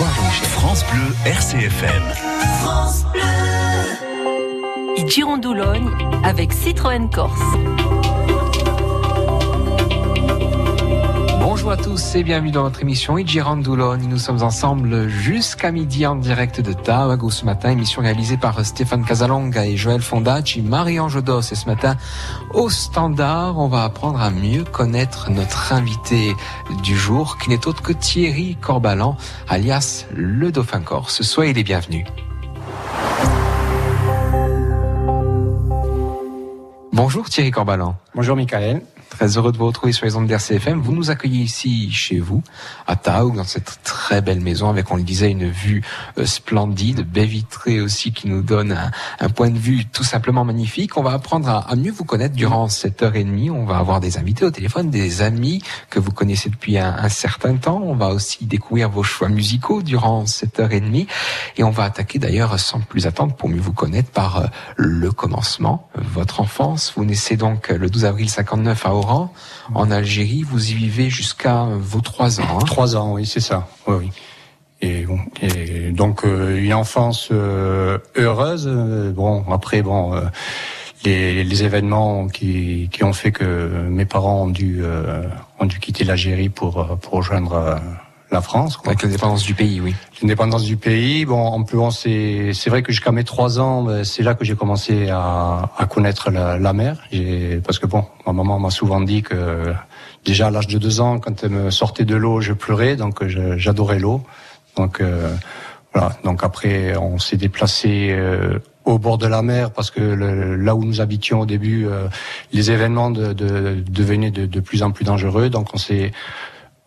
France Bleu, RCFM. France Bleu. Girondoulogne avec Citroën Corse. Bonjour à tous et bienvenue dans notre émission Idjirandoulogne. Nous sommes ensemble jusqu'à midi en direct de Tawago ce matin, émission réalisée par Stéphane Casalonga et Joël Fondacci, Marie-Ange Dos. Et ce matin, au standard, on va apprendre à mieux connaître notre invité du jour, qui n'est autre que Thierry Corbalan, alias le Dauphin Corse. Soyez les bienvenus. Bonjour Thierry Corbalan. Bonjour Michael. Très heureux de vous retrouver sur les ondes d'RCFM. Vous nous accueillez ici chez vous, à Taoug, dans cette très belle maison avec, on le disait, une vue euh, splendide, baie vitrée aussi qui nous donne un, point de vue tout simplement magnifique. On va apprendre à, mieux vous connaître durant cette heure et demie. On va avoir des invités au téléphone, des amis que vous connaissez depuis un, certain temps. On va aussi découvrir vos choix musicaux durant cette heure et demie. Et on va attaquer d'ailleurs sans plus attendre pour mieux vous connaître par euh, le commencement, votre enfance. Vous naissez donc le 12 avril 59 à en Algérie. Vous y vivez jusqu'à vos trois ans. Hein trois ans, oui, c'est ça. Oui, oui. Et, donc euh, une enfance euh, heureuse. Euh, bon, après, bon, les, les, événements qui, qui ont fait que mes parents ont dû ont dû quitter l'Algérie pour pour rejoindre la France. Quoi. Avec l'indépendance du pays, oui. L'indépendance du pays. Bon, en plus, c'est c'est vrai que jusqu'à mes trois ans, ben, c'est là que j'ai commencé à, à connaître la, la mer. Parce que bon, ma maman m'a souvent dit que déjà à l'âge de deux ans, quand elle me sortait de l'eau, je pleurais, donc j'adorais l'eau. Donc euh, voilà. Donc après, on s'est déplacé. Euh, au bord de la mer parce que là où nous habitions au début, euh, les événements de, de, devenaient de, de, plus en plus dangereux. Donc on s'est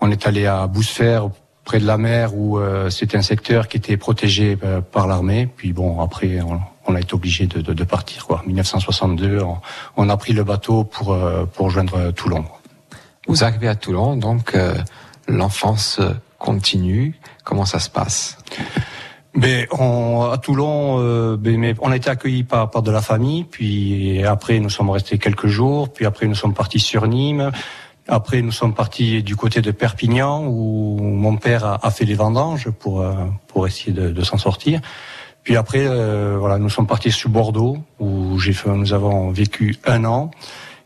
on est allé à Bousfer, près de la mer, où euh, c'était un secteur qui était protégé euh, par l'armée. Puis bon, après, on, a été obligé de, de, partir. Quoi. 1962, on, a pris le bateau pour, euh, pour rejoindre Toulon. Vous arrivez à Toulon, donc l'enfance continue. Comment ça se passe? Mais on, à Toulon, mais on a été accueillis par, par de la famille, puis après nous sommes restés quelques jours, puis après nous sommes partis sur Nîmes. Après, nous sommes partis du côté de Perpignan où mon père a, fait les vendanges pour euh, pour essayer de, de s'en sortir. Puis après, euh, voilà, nous sommes partis sur Bordeaux où j'ai fait, nous avons vécu un an.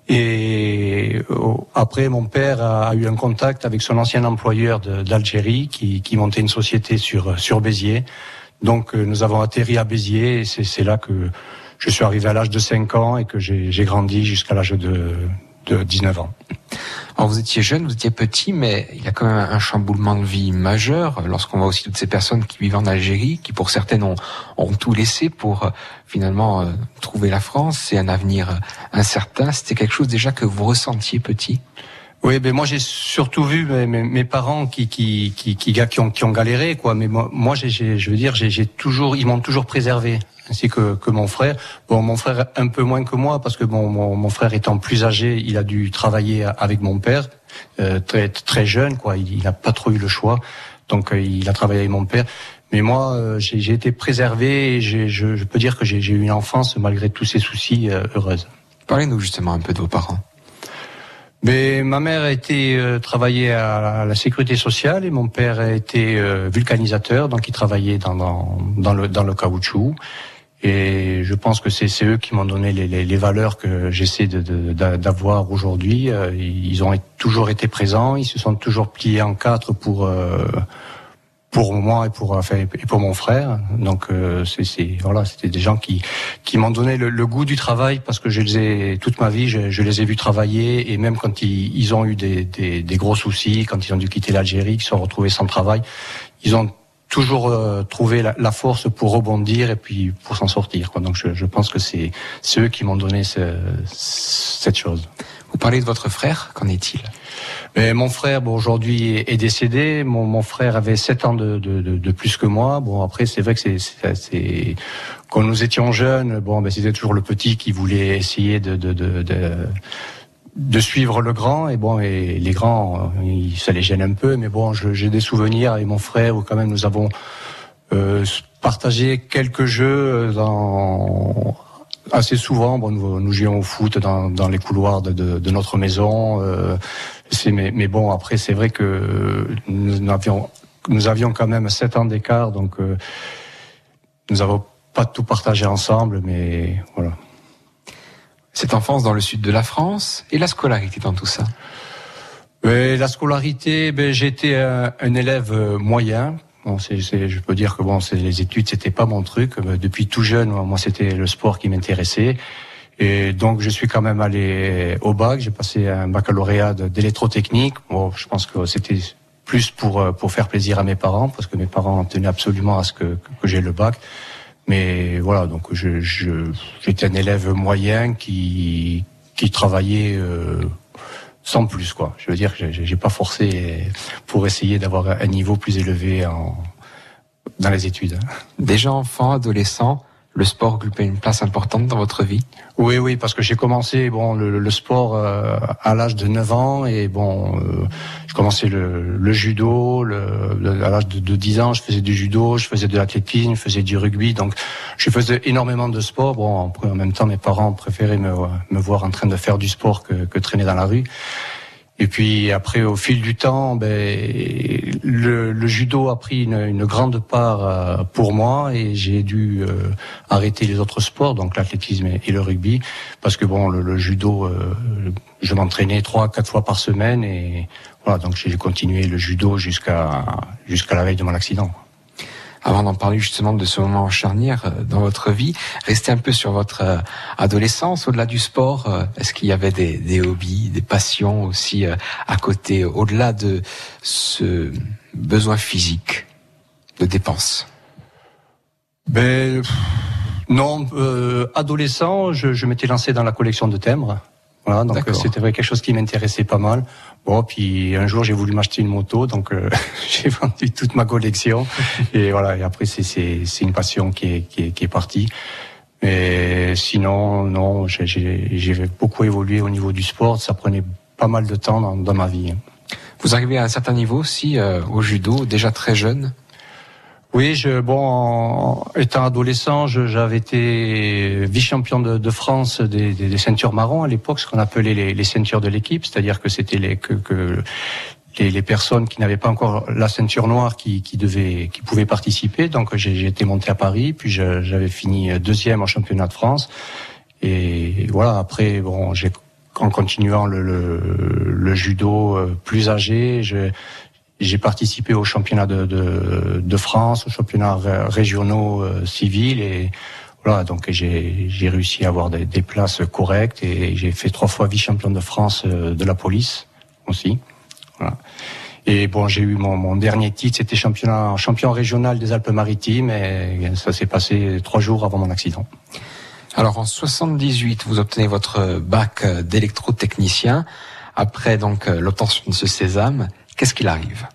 Et euh, après, mon père a, eu un contact avec son ancien employeur d'Algérie qui, qui montait une société sur sur Béziers. Donc, nous avons atterri à Béziers et c'est là que je suis arrivé à l'âge de 5 ans et que j'ai grandi jusqu'à l'âge de, de 19 ans. Alors vous étiez jeune, vous étiez petit, mais il y a quand même un chamboulement de vie majeur lorsqu'on voit aussi toutes ces personnes qui vivent en Algérie, qui pour certaines ont, ont tout laissé pour euh, finalement euh, trouver la France et un avenir euh, incertain. C'était quelque chose déjà que vous ressentiez petit? Oui, ben moi j'ai surtout vu mes, mes, parents qui qui qui qui, qui, ont, qui ont galéré quoi. Mais moi, moi j'ai, je veux dire, j'ai toujours, ils m'ont toujours préservé ainsi que, que mon frère. Bon, mon frère un peu moins que moi parce que bon, mon, mon frère étant plus âgé, il a dû travailler avec mon père euh, très très jeune, quoi. Il n'a pas trop eu le choix, donc euh, il a travaillé avec mon père. Mais moi, euh, j'ai été préservé et je, je, peux dire que j'ai eu une enfance malgré tous ces soucis heureuse. Parlez-nous justement un peu de vos parents. Mais ma mère a été travailler à la sécurité sociale et mon père a été vulcanisateur, donc il travaillait dans, dans, dans, le, dans le caoutchouc. Et je pense que c'est eux qui m'ont donné les, les, les, valeurs que j'essaie d'avoir de, aujourd'hui. Euh, ils ont toujours été présents, ils se sont toujours pliés en quatre pour euh, pour moi et pour enfin, et pour mon frère. Donc euh, c'est voilà, c'était des gens qui qui m'ont donné le, le, goût du travail parce que je les ai toute ma vie, je, je les ai vus travailler et même quand ils, ils ont eu des, des, des, gros soucis, quand ils ont dû quitter l'Algérie, ils se sont retrouvés sans travail, ils ont toujours euh, trouver la, la, force pour rebondir et puis pour s'en sortir. Quoi. Donc je, je, pense que c'est eux qui m'ont donné ce, cette chose. Vous parlez de votre frère, qu'en est-il? Mais Mon frère, bon, aujourd'hui, est décédé. Mon, frère avait 7 ans de, plus que moi. Bon, après, c'est vrai que quand nous étions jeunes, bon, ben, c'était toujours le petit qui voulait essayer de, suivre le grand et bon les grands euh, ça les gêne un peu mais bon j'ai des souvenirs avec mon frère où quand même nous avons euh, partagé quelques jeux euh, dans assez souvent bon nous, jouions au foot dans, les couloirs de, notre maison euh, mais, mais, bon après c'est vrai que nous avions quand même sept ans d'écart, donc nous avons pas tout partagé ensemble, mais voilà. Cette enfance dans le sud de la France et la scolarité dans tout ça? la scolarité, ben, j'étais un, un, élève moyen. Bon, c'est, je peux dire que bon, les études, c'était pas mon truc. Depuis tout jeune, moi, c'était le sport qui m'intéressait. Et donc, je suis quand même allé au bac. J'ai passé un baccalauréat d'électrotechnique. Bon, je pense que c'était plus pour euh, pour faire plaisir à mes parents, parce que mes parents tenaient absolument à ce que, que j'ai le bac. Mais voilà, donc je, je j'étais un élève moyen qui qui travaillait euh, sans plus quoi. Je veux dire, j'ai pas forcé pour essayer d'avoir un niveau plus élevé en dans les études. Hein. Déjà enfant, adolescent, le sport occupait une place importante dans votre vie Oui, oui, parce que j'ai commencé bon le, sport euh, à l'âge de 9 ans et bon, euh, je commençais le, le judo. Le, à l'âge de, de, 10 ans, je faisais du judo, je faisais de l'athlétisme, je faisais du rugby. Donc, je faisais énormément de sport. Bon, en même temps, mes parents préféraient me, me voir en train de faire du sport que, que traîner dans la rue. Et puis après, au fil du temps, ben, le, le judo a pris une, une, grande part euh, pour moi et j'ai dû euh, arrêter les autres sports, donc l'athlétisme et, le rugby, parce que bon, le, le judo, euh, je m'entraînais trois, quatre fois par semaine et voilà, donc j'ai continué le judo jusqu'à jusqu'à la veille de mon accident avant d'en parler justement de ce moment charnière euh, dans votre vie, restez un peu sur votre euh, adolescence, au-delà du sport. Euh, est-ce qu'il y avait des, hobbies, des passions aussi à côté, au-delà de ce besoin physique de dépenses? Ben non, adolescent, je, je m'étais lancé dans la collection de timbres. Voilà, donc c'était quelque chose qui m'intéressait pas mal. Bon, puis un jour j'ai voulu m'acheter une moto, donc euh, j'ai vendu toute ma collection. et voilà, et après c'est c'est c'est une passion qui est qui est, qui est partie. Mais sinon, non, j'ai j'ai beaucoup évolué au niveau du sport. Ça prenait pas mal de temps dans, dans ma vie. Vous arrivez à un certain niveau aussi euh, au judo, déjà très jeune. Oui, je, bon, étant adolescent, j'avais été vice-champion de, de, France des, des, des, ceintures marron à l'époque, ce qu'on appelait les, les, ceintures de l'équipe, c'est-à-dire que c'était les que, que les, les, personnes qui n'avaient pas encore la ceinture noire qui, qui qui pouvaient participer. Donc j'ai été monté à Paris, puis j'avais fini deuxième en championnat de France. Et voilà, après, bon, j'ai en continuant le, le, le, judo euh, plus âgé, j'ai participé au championnat de, de, de, France, aux championnats régionaux euh, civils et voilà, donc j'ai réussi à avoir des, des, places correctes et j'ai fait trois fois vice-champion de France euh, de la police aussi. Voilà. Et bon, j'ai eu mon, mon, dernier titre, c'était championnat champion régional des Alpes-Maritimes et ça s'est passé trois jours avant mon accident. Alors en 78, vous obtenez votre bac d'électrotechnicien. Après donc euh, l'obtention de ce sésame, Qu'est-ce qu'il arrive?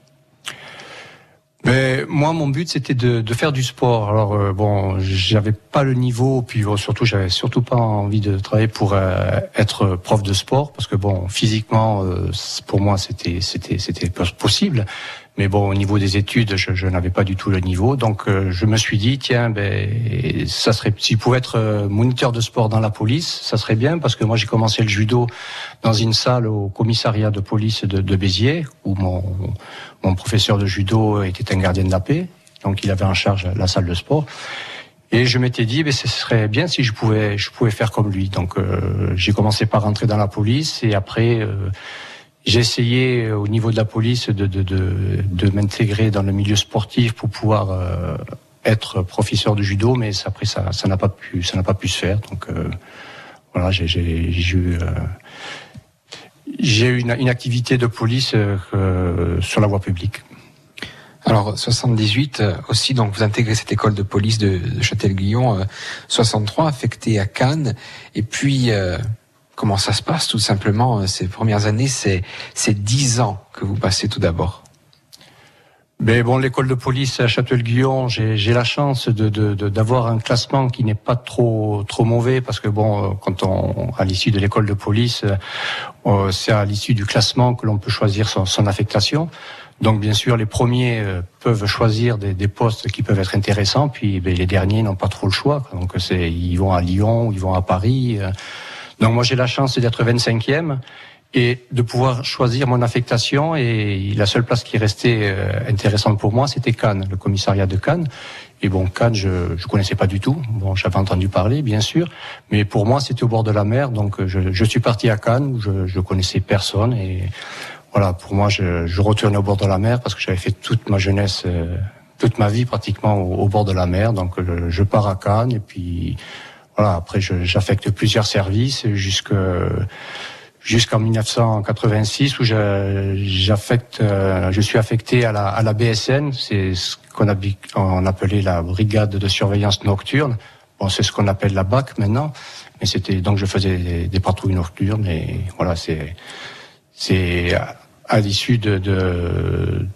Mais moi, mon but, c'était de, de, faire du sport. Alors euh, bon, j'avais pas le niveau, puis surtout, j'avais surtout pas envie de travailler pour euh, être prof de sport, parce que bon, physiquement, euh, pour moi, c'était c'était c'était possible. Mais bon, au niveau des études, je, je n'avais pas du tout le niveau. Donc, euh, je me suis dit, tiens, ben, ça serait, si je pouvais être euh, moniteur de sport dans la police, ça serait bien, parce que moi, j'ai commencé le judo dans une salle au commissariat de police de, de Béziers, où mon, mon professeur de judo était un gardien de la paix. Donc, il avait en charge la salle de sport. Et je m'étais dit, ben, ce serait bien si je pouvais, je pouvais faire comme lui. Donc, euh, j'ai commencé par rentrer dans la police, et après, j'ai essayé euh, au niveau de la police de, de, de, de m'intégrer dans le milieu sportif pour pouvoir euh, être professeur de judo, mais après ça, ça n'a pas pu, ça n'a pas pu se faire. Donc euh, voilà, j'ai, j'ai, eu, euh, j'ai une, une, activité de police sur la voie publique. Alors 78 aussi, donc vous intégrez cette école de police de, de Châtel-Guyon, 63 affecté à Cannes, et puis Comment ça se passe tout simplement euh, ces premières années C'est dix ans que vous passez tout d'abord. Mais bon, l'école de police à Château-Guyon, j'ai la chance de d'avoir un classement qui n'est pas trop trop mauvais parce que bon, euh, quand on à l'issue de l'école de police, euh, c'est à l'issue du classement que l'on peut choisir son, son, affectation. Donc bien sûr, les premiers peuvent choisir des, des, postes qui peuvent être intéressants, puis ben, les derniers n'ont pas trop le choix. Donc c'est ils vont à Lyon, ils vont à Paris. Donc moi j'ai la chance d'être 25e et de pouvoir choisir mon affectation. Et la seule place qui restait euh, intéressante pour moi, c'était Cannes, le commissariat de Cannes. Et bon, Cannes, je je connaissais pas du tout. Bon, j'avais entendu parler, bien sûr, mais pour moi, c'était au bord de la mer. Donc, je, je suis parti à Cannes où je, je connaissais personne. Et voilà, pour moi, je, je retournais au bord de la mer parce que j'avais fait toute ma jeunesse, euh, toute ma vie pratiquement au, bord de la mer. Donc, je, je pars à Cannes et puis voilà. Après, j'affecte plusieurs services jusque jusqu'en 1986 où j'affecte, euh, je suis affecté à la, à la BSN, c'est ce qu'on on appelait la brigade de surveillance nocturne. Bon, c'est ce qu'on appelle la BAC maintenant, mais c'était donc je faisais des, patrouilles nocturnes et voilà, c'est c'est à, l'issue de, de,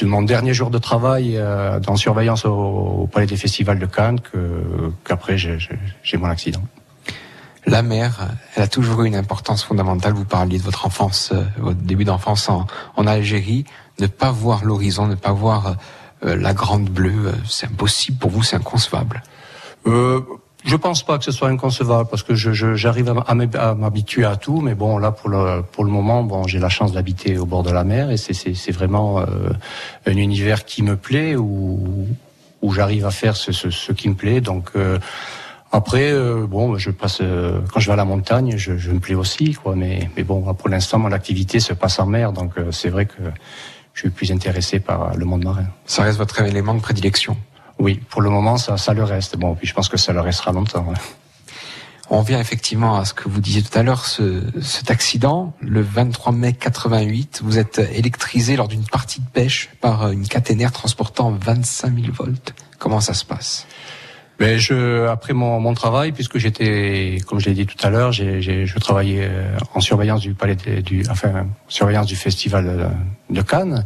de mon dernier jour de travail euh, dans surveillance au, au, palais des festivals de Cannes que qu'après j'ai mon accident. La mer, elle a toujours eu une importance fondamentale. Vous parliez de votre enfance, euh, votre début d'enfance en, en, Algérie. Ne pas voir l'horizon, ne pas voir euh, la grande bleue, euh, c'est impossible pour vous, c'est inconcevable. Euh, je pense pas que ce soit inconcevable parce que j'arrive à, m'habituer à tout, mais bon là pour le pour le moment, bon j'ai la chance d'habiter au bord de la mer et c'est vraiment un univers qui me plaît où où j'arrive à faire ce, ce, ce, qui me plaît. Donc après, euh, bon, je passe euh, quand je vais à la montagne, je, je, me plais aussi, quoi. Mais, mais bon, pour l'instant, mon activité se passe en mer, donc euh, c'est vrai que je suis plus intéressé par le monde marin. Ça reste votre élément de prédilection. Oui, pour le moment, ça, ça le reste. Bon, puis je pense que ça le restera longtemps. On vient effectivement à ce que vous disiez tout à l'heure, ce, cet accident, le 23 mai 88, vous êtes électrisé lors d'une partie de pêche par une caténaire transportant 25 000 volts. Comment ça se passe? Mais je, après mon, mon travail, puisque j'étais, comme je l'ai dit tout à l'heure, j'ai, je travaillais euh, en surveillance du palais du, enfin, surveillance du festival de Cannes.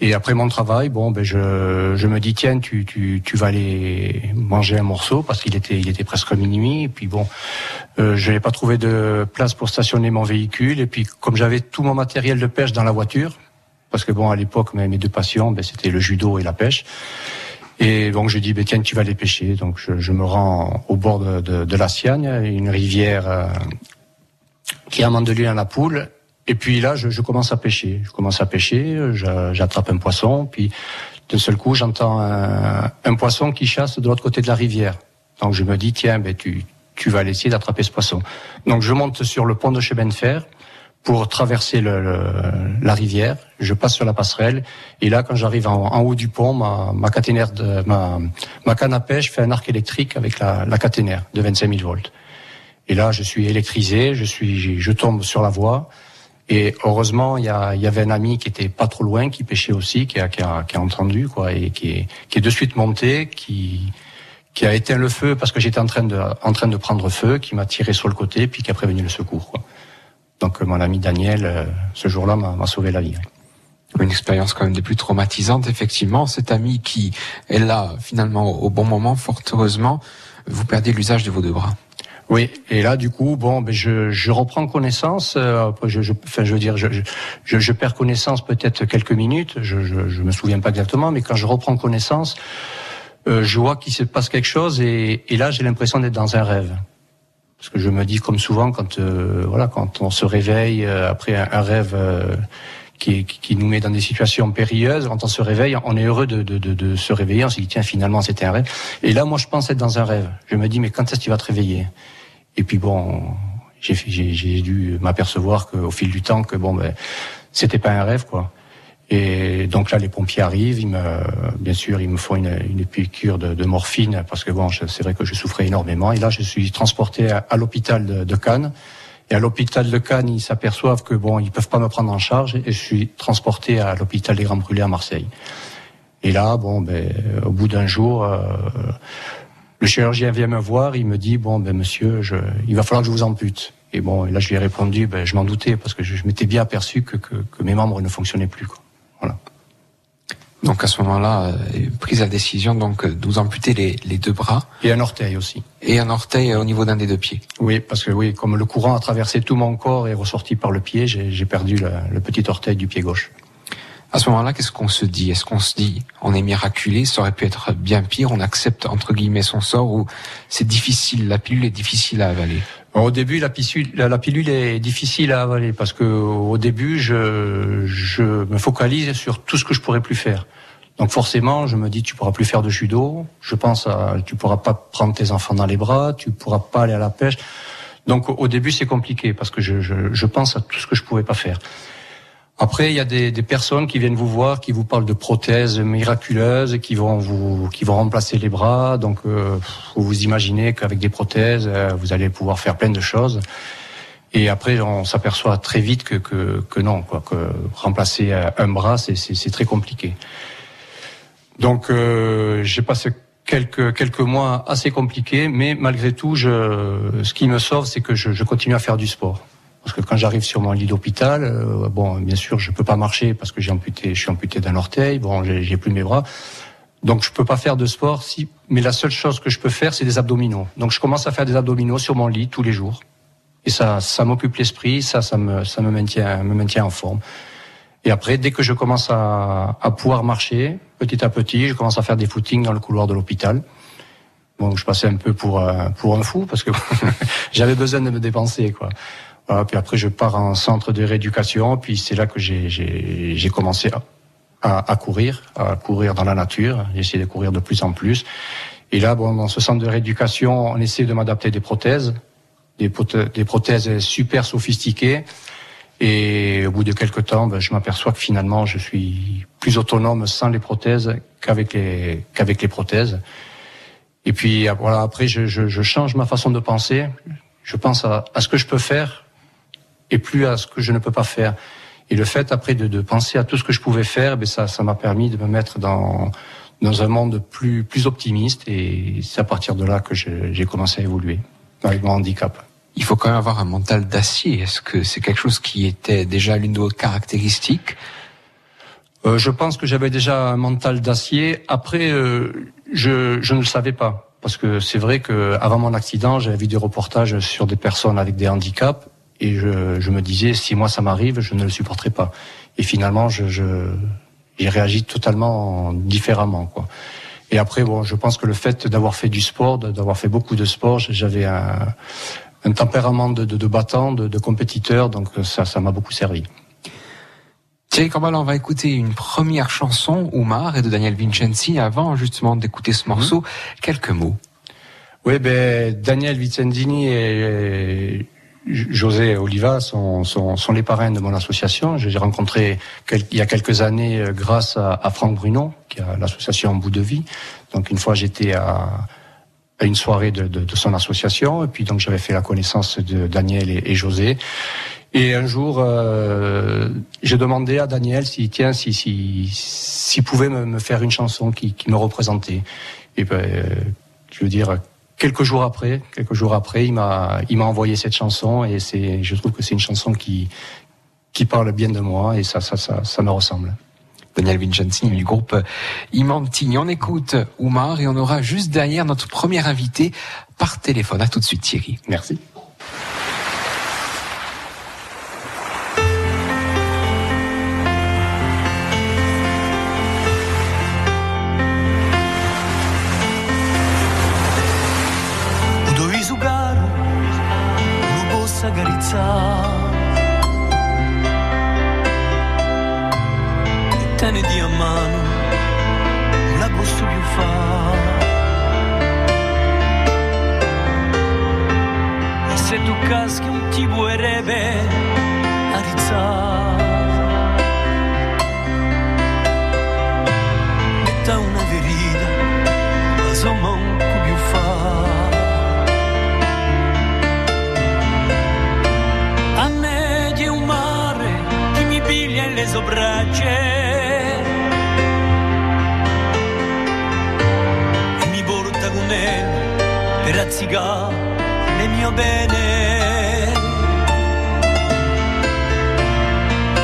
Et après mon travail, bon, ben je, je me dis tiens, tu, tu, tu vas aller manger un morceau parce qu'il était, il était presque minuit. Et puis bon, euh, je n'ai pas trouvé de place pour stationner mon véhicule. Et puis comme j'avais tout mon matériel de pêche dans la voiture, parce que bon, à l'époque, mes, mes deux passions, ben, c'était le judo et la pêche. Et donc je dis, ben, tiens, tu vas aller pêcher. Donc je, je me rends au bord de, de, de la Siagne, une rivière euh, qui est à la Poule. Et puis là, je, je, commence à pêcher. Je commence à pêcher, j'attrape un poisson, puis d'un seul coup, j'entends un, un, poisson qui chasse de l'autre côté de la rivière. Donc je me dis, tiens, ben, tu, tu vas aller essayer d'attraper ce poisson. Donc je monte sur le pont de chemin de fer pour traverser le, la rivière. Je passe sur la passerelle et là, quand j'arrive en, haut du pont, ma, ma caténaire de ma, ma canne à pêche fait un arc électrique avec la, la caténaire de 25 000 volts. Et là, je suis électrisé, je suis, je tombe sur la voie. Et heureusement, il y, y avait un ami qui était pas trop loin, qui pêchait aussi, qui a, qui a, qui a entendu quoi, et qui est, qui est de suite monté, qui qui a éteint le feu parce que j'étais en train de en train de prendre feu, qui m'a tiré sur le côté, puis qui a prévenu le secours. Quoi. Donc mon ami Daniel, euh, ce jour-là, m'a sauvé la vie. Une expérience quand même des plus traumatisantes, effectivement. Cet ami qui est là, finalement, au bon moment, fort heureusement, vous perdez l'usage de vos deux bras. Oui, et là du coup, bon, ben je, je reprends connaissance. Euh, je, je, enfin, je veux dire, je, je, je perds connaissance peut-être quelques minutes. Je, je, je me souviens pas exactement, mais quand je reprends connaissance, euh, je vois qu'il se passe quelque chose, et, et là j'ai l'impression d'être dans un rêve. Parce que je me dis, comme souvent, quand euh, voilà, quand on se réveille euh, après un, rêve euh, qui, qui, nous met dans des situations périlleuses, quand on se réveille, on est heureux de, de, de, de se réveiller. On se dit tiens, finalement, c'était un rêve. Et là, moi, je pense être dans un rêve. Je me dis, mais quand est-ce que tu vas te réveiller? Et puis bon, j'ai dû m'apercevoir qu'au fil du temps, que bon, ben, c'était pas un rêve, quoi. Et donc là, les pompiers arrivent. Ils me, bien sûr, ils me font une, une piqûre de, de, morphine parce que bon, c'est vrai que je souffrais énormément. Et là, je suis transporté à, l'hôpital de, de, Cannes. Et à l'hôpital de Cannes, ils s'aperçoivent que bon, ils peuvent pas me prendre en charge. Et je suis transporté à l'hôpital des Grands Brûlés à Marseille. Et là, bon, ben, au bout d'un jour, euh, le chirurgien vient me voir. Il me dit bon, ben monsieur, je, il va falloir que je vous ampute. Et bon, là, je lui ai répondu, ben, je m'en doutais parce que je, je m'étais bien aperçu que, que, que mes membres ne fonctionnaient plus. Quoi. Donc à ce moment-là, euh, prise la décision donc de vous amputer les, les, deux bras. Et un orteil aussi. Et un orteil au niveau d'un des deux pieds. Oui, parce que oui, comme le courant a traversé tout mon corps et ressorti par le pied, j'ai perdu le, le, petit orteil du pied gauche. À ce moment-là, qu'est-ce qu'on se dit? Est-ce qu'on se dit on est miraculé, ça aurait pu être bien pire, on accepte entre guillemets son sort ou c'est difficile, la pilule est difficile à avaler? Au début, la, la, pilule est difficile à avaler parce que au début, je, je me focalise sur tout ce que je pourrais plus faire. Donc forcément, je me dis, tu pourras plus faire de judo. Je pense, à, tu pourras pas prendre tes enfants dans les bras, tu pourras pas aller à la pêche. Donc au début, c'est compliqué parce que je, je, je, pense à tout ce que je pouvais pas faire. Après, il y a des, des, personnes qui viennent vous voir, qui vous parlent de prothèses miraculeuses, qui vont vous, qui vont remplacer les bras. Donc, euh, vous imaginez qu'avec des prothèses, euh, vous allez pouvoir faire plein de choses. Et après, on s'aperçoit très vite que, que, que, non, quoi, que remplacer un bras, c'est très compliqué. Donc, euh, j'ai passé quelques quelques mois assez compliqués, mais malgré tout, je, ce qui me sauve, c'est que je, je continue à faire du sport. Parce que quand j'arrive sur mon lit d'hôpital, euh, bon, bien sûr, je peux pas marcher parce que j'ai amputé, je suis amputé d'un orteil. Bon, j'ai plus mes bras, donc je peux pas faire de sport. Si, mais la seule chose que je peux faire, c'est des abdominaux. Donc je commence à faire des abdominaux sur mon lit tous les jours, et ça, ça m'occupe l'esprit, ça, ça me, ça me maintient, me maintient en forme. Et après, dès que je commence à, à pouvoir marcher, petit à petit, je commence à faire des footings dans le couloir de l'hôpital. Bon, je passais un peu pour pour un fou parce que j'avais besoin de me dépenser, quoi puis après, je pars en centre de rééducation. Puis c'est là que j'ai commencé à, à, courir, à courir dans la nature. J'ai essayé de courir de plus en plus. Et là, bon, dans ce centre de rééducation, on essaie de m'adapter des prothèses, des, des, prothèses super sophistiquées. Et au bout de quelques temps, ben, je m'aperçois que finalement, je suis plus autonome sans les prothèses qu'avec les qu'avec les prothèses. Et puis voilà, après, je, je, je, change ma façon de penser. Je pense à ce que je peux faire et plus à ce que je ne peux pas faire. Et le fait après de, de penser à tout ce que je pouvais faire, ben ça, ça m'a permis de me mettre dans dans un monde plus plus optimiste. Et c'est à partir de là que j'ai commencé à évoluer avec mon handicap. Il faut quand même avoir un mental d'acier. Est-ce que c'est quelque chose qui était déjà l'une de vos caractéristiques? Euh, Je pense que j'avais déjà un mental d'acier. Après, euh, je, je ne le savais pas. Parce que c'est vrai que avant mon accident, j'avais vu des reportages sur des personnes avec des handicaps et je, je, me disais, si moi ça m'arrive, je ne le supporterai pas. Et finalement, je, je j'ai réagi totalement différemment, quoi. Et après, bon, je pense que le fait d'avoir fait du sport, d'avoir fait beaucoup de sport, j'avais un, un, tempérament de, de, de battant, de, de, compétiteur, donc ça, ça m'a beaucoup servi. Thierry Corbal, on va écouter une première chanson, Oumar, et de Daniel Vincenzi. Avant justement d'écouter ce morceau, mhm. quelques mots. Oui, ben Daniel Vincenzini est, José Oliva sont, sont, sont, les parrains de mon association. J'ai rencontré il y a quelques années euh, grâce à, à Franck Bruno, qui a l'association Bout de Vie. Donc une fois j'étais à, à, une soirée de, de, de, son association, et puis donc j'avais fait la connaissance de Daniel et, et José. Et un jour, euh, j'ai demandé à Daniel si tiens si si s'il pouvait me, me, faire une chanson qui, qui me représentait. Et ben, euh, je veux dire quelques jours après, quelques jours après, il m'a, il m'a envoyé cette chanson et c'est, je trouve que c'est une chanson qui, qui parle bien de moi et ça, ça, ça, ça me ressemble. Daniel Vincenzi du groupe Imanti. On écoute Oumar et on aura juste derrière notre premier invité par téléphone. À tout de suite Thierry. Merci. per razzicare il mio bene.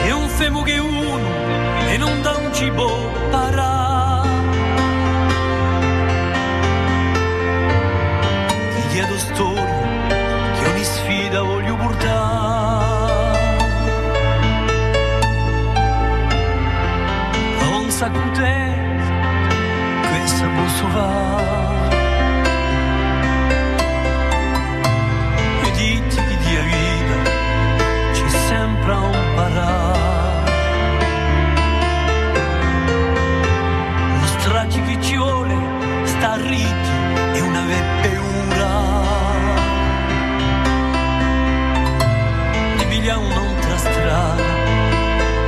E un femo che uno e non da un cibo parà. Ti chiedo storia che ogni sfida voglio portare. Non sa con te, questa posso fare. Piglia un'altra strada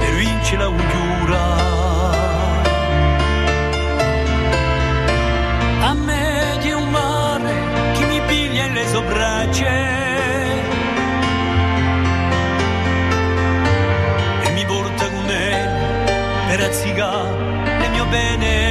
per vincere la udiura. A me di un mare che mi piglia le sobracce. E mi porta con me per azzicare il mio bene.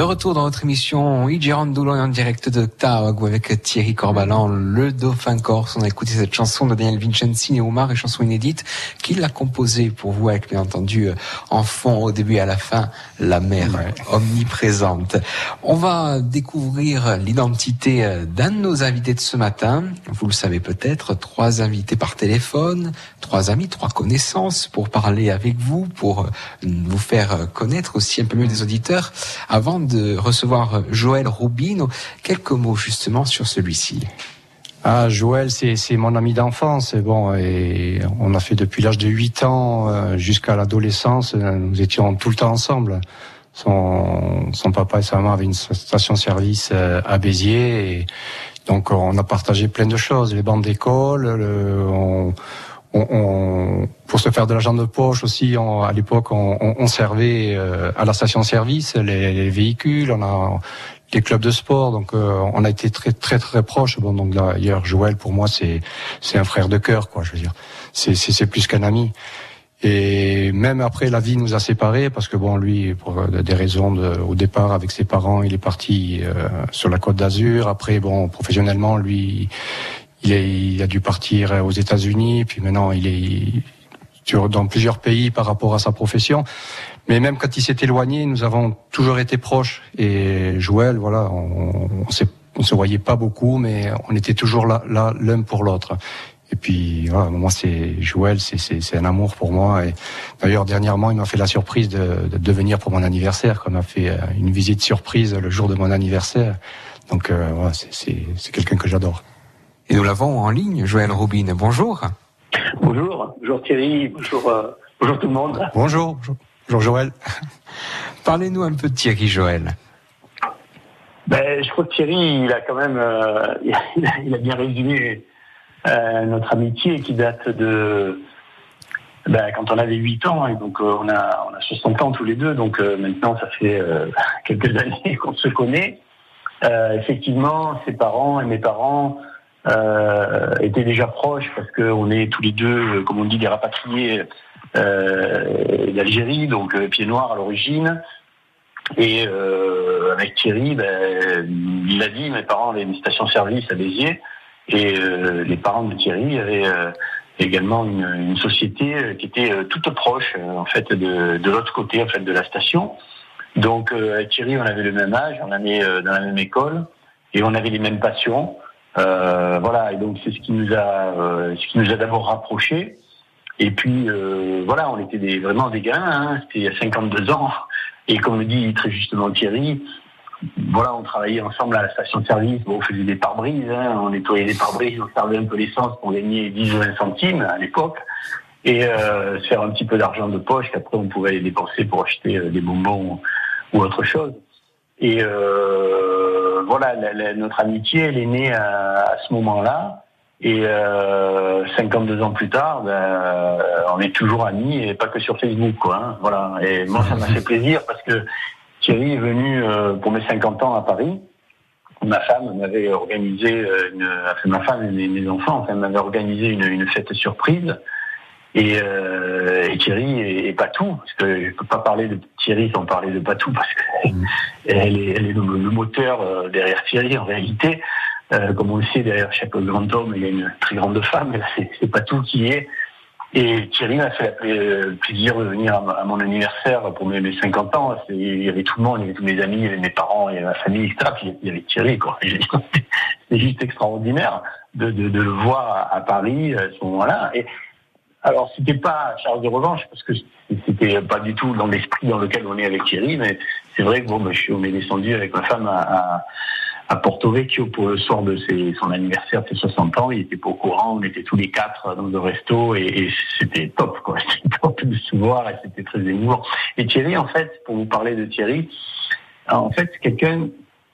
De retour dans notre émission Igirandulo en direct de Taog avec Thierry Corbalan, le dauphin corse. On a écouté cette chanson de Daniel Vincenzi et Omar, une chanson inédite qu'il a composée pour vous avec bien entendu euh, en fond au début et à la fin la mer omniprésente. On va découvrir l'identité euh, d'un de nos invités de ce matin. Vous le savez peut-être, trois invités par téléphone, trois amis, trois connaissances pour parler avec vous, pour euh, vous faire connaître aussi un peu mieux des auditeurs. Avant de recevoir Joël Rubino, quelques mots justement sur celui-ci. Ah, Joël, c'est mon ami d'enfance. Bon, on a fait depuis l'âge de 8 ans euh, jusqu'à l'adolescence. euh, Nous étions tout le temps ensemble. Son, papa et sa maman avaient une station-service euh, à Béziers. Donc, on a partagé plein de choses. Les bandes d'école, le- on, on, on- pour se faire de l'argent de poche aussi, on- à l'époque, on, servait euh, à la station-service les, les véhicules. On a les clubs de sport, donc euh, on a été très très très proches. Bon, donc d'ailleurs, Joël pour moi c'est c'est un frère de cœur, quoi. Je veux dire, c'est c'est c'est plus qu'un ami. Et même après, la vie nous a séparés parce que bon, lui, pour euh, des raisons de, au départ avec ses parents, il est parti euh, sur la Côte d'Azur. Après, bon, professionnellement, lui, il, est, il a dû partir aux États-Unis. Puis maintenant, il est dans plusieurs pays par rapport à sa profession. Mais même quand il s'est éloigné, nous avons toujours été proches. Et Joël, voilà, on, on, se voyait pas beaucoup, mais on était toujours là, là l'un pour l'autre. Et puis, voilà, moi, c'est Joël, c'est, un amour pour moi. Et d'ailleurs, dernièrement, il m'a fait la surprise de, de, venir pour mon anniversaire, comme m'a fait euh, une visite surprise le jour de mon anniversaire. Donc, euh, voilà, c'est quelqu'un que j'adore. Et nous l'avons en ligne, Joël Rubin. Bonjour. Bonjour, bonjour Thierry, bonjour, euh, bonjour tout le monde. Bonjour, bonjour, Joël. Parlez-nous un peu de Thierry Joël. Ben, je crois que Thierry, il a quand même, euh, il, a, il a bien résumé euh, notre amitié qui date de ben, quand on avait 8 ans, et donc euh, on a on a 60 ans tous les deux, donc euh, maintenant ça fait euh, quelques années qu'on se connaît. Euh, effectivement, ses parents et mes parents euh, étaient déjà proches parce qu'on est tous les deux, euh, comme on dit, des rapatriés euh, d'Algérie, donc euh, pieds noirs à l'origine. Et euh, avec Thierry, ben, il l'a dit, mes parents avaient une station-service à Béziers, et euh, les parents de Thierry avaient également une, une société qui était toute proche, en fait, de, de l'autre côté, en fait, de la station. Donc avec Thierry, on avait le même âge, on allait dans la même école, et on avait les mêmes passions. Euh, voilà, et donc c'est ce qui nous a, euh, d'abord rapprochés. Et puis euh, voilà, on était vraiment des gamins. Hein, C'était il y a 52 ans. Et comme le dit très justement Thierry, voilà, on travaillait ensemble à la station de service. On faisait des pare-brises, hein, on nettoyait des pare-brises, on servait un peu l'essence pour gagner 10 ou 20 centimes à l'époque et se faire un petit peu d'argent de poche qu'après on pouvait aller dépenser pour acheter des bonbons ou autre chose. Et voilà, notre amitié, elle est née à, ce moment-là. Et euh, 52 ans plus tard, ben, on est toujours amis et pas que sur Facebook, quoi. Hein, voilà. Et moi, ça m'a fait plaisir parce que Thierry est venu euh, pour mes 50 ans à Paris. Ma femme m'avait organisé une, enfin, ma femme et mes, enfants, enfin, m'avaient organisé une, fête surprise. Et, euh, et Thierry et, et, Patou, parce que je peux pas parler de Thierry sans parler de Patou parce qu'elle elle est, elle est le, le moteur euh, derrière Thierry en réalité. Euh, comme on le sait, derrière chaque grand homme, il y a une très grande femme, et là, c'est pas tout qui est. Et Thierry m'a fait le plaisir de venir à, mon anniversaire pour mes, mes 50 ans. Il y avait tout le monde, il y avait tous mes amis, il y avait mes parents, il y avait ma famille, etc. Puis il y avait Thierry, quoi. C'est juste extraordinaire de, de, de, le voir à, Paris à ce moment-là. Et alors, c'était pas charge de revanche, parce que c'était pas du tout dans l'esprit dans lequel on est avec Thierry, mais c'est vrai que bon, ben, on est descendu avec ma femme à, à Porto Vecchio pour le soir de ses, son anniversaire de ses 60 ans. Il était pas au courant. On était tous les quatre dans le resto et, et c'était top, quoi. C'était top de se voir et c'était très émouvant. Et Thierry, en fait, pour vous parler de Thierry, en fait, c'est quelqu'un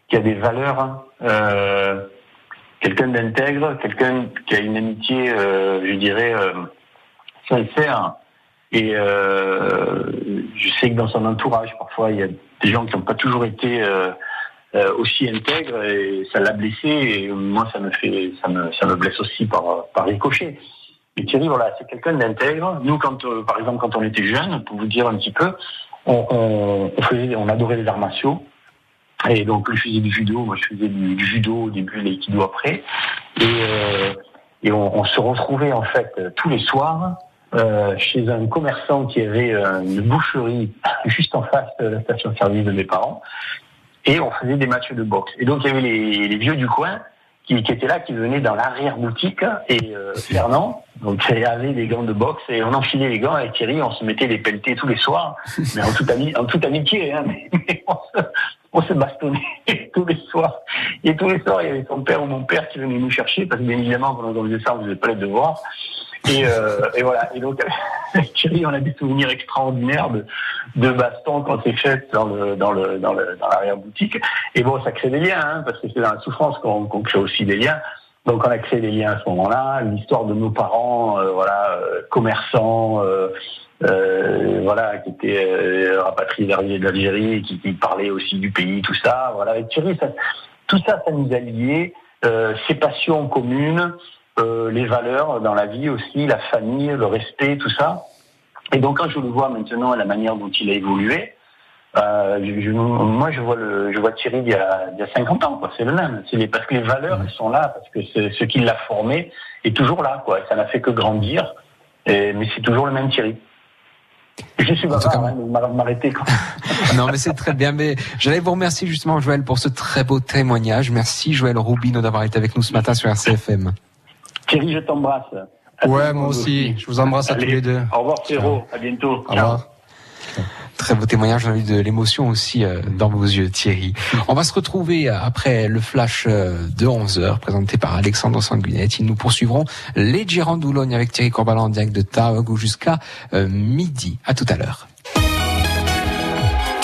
qui a des valeurs, euh, quelqu'un d'intègre, quelqu'un qui a une amitié, euh, je dirais, euh, sincère. Et euh, je sais que dans son entourage, parfois, il y a des gens qui n'ont pas toujours été euh, euh, aussi intègre et ça l'a blessé et moi ça me fait ça me ça me blesse aussi par par ricochet. Et Thierry voilà c'est quelqu'un d'intègre. Nous quand par exemple quand on était jeunes pour vous dire un petit peu on, on, faisait on adorait les arts martiaux et donc je faisais du judo moi je faisais du, du judo au début l'aïkido après et euh, et on, on, se retrouvait en fait tous les soirs euh, chez un commerçant qui avait une boucherie juste en face de la station de service de mes parents. Et on faisait des matchs de boxe. Et donc il y avait les, les vieux du coin qui, qui, étaient là, qui venaient dans l'arrière boutique et euh, Fernand, donc il avait des gants de boxe et on enfilait les gants. Avec Thierry, on se mettait les pelletés tous les soirs, mais en toute, ami, en toute amitié, hein, mais, mais on, se, on, se, bastonnait tous les soirs. Et tous les soirs, il y avait son père ou mon père qui venait nous chercher parce que bien évidemment pendant qu'on faisait ça, on faisait pas les devoirs. Et, euh, et, voilà. Et donc, avec Thierry, on a des souvenirs extraordinaires de, de bastons qu'on s'est fait dans le dans le dans le dans l'arrière boutique. Et bon, ça crée des liens, hein, parce que c'est dans la souffrance qu'on qu crée aussi des liens. Donc, on a créé des liens à ce moment-là. L'histoire de nos parents, euh, voilà, euh, commerçants. Euh, voilà, qui étaient euh, rapatriés d'Algérie, qui, qui parlaient aussi du pays, tout ça. Voilà, avec Thierry, ça, tout ça, ça nous a liés. Euh, ces passions communes, euh, les valeurs dans la vie aussi, la famille, le respect, tout ça. Et donc quand je le vois maintenant la manière dont il a évolué, euh, moi je vois le, je vois Thierry il y a, il y a 50 ans, quoi. C'est le même. C'est parce que les valeurs elles sont là, parce que ce qui l'a formé est toujours là, quoi. Ça n'a fait que grandir, mais c'est toujours le même Thierry. Je suis pas cas... m'arrêter. non, mais c'est très bien. Mais j'allais vous remercier justement, Joël, pour ce très beau témoignage. Merci, Joël Roubino, d'avoir été avec nous ce matin sur RCFM. Thierry, je t'embrasse. Ouais, moi aussi. Je vous embrasse Allez, à tous les deux. Au revoir, Pierrot. À bientôt. Au revoir. Très beau témoignage, eu de l'émotion aussi euh, dans vos yeux, Thierry. On va se retrouver après le flash euh, de 11h présenté par Alexandre Sanguinette. Ils nous poursuivront les Girons d'Oulogne avec Thierry Corbalan en direct de Taogo jusqu'à euh, midi. À tout à l'heure.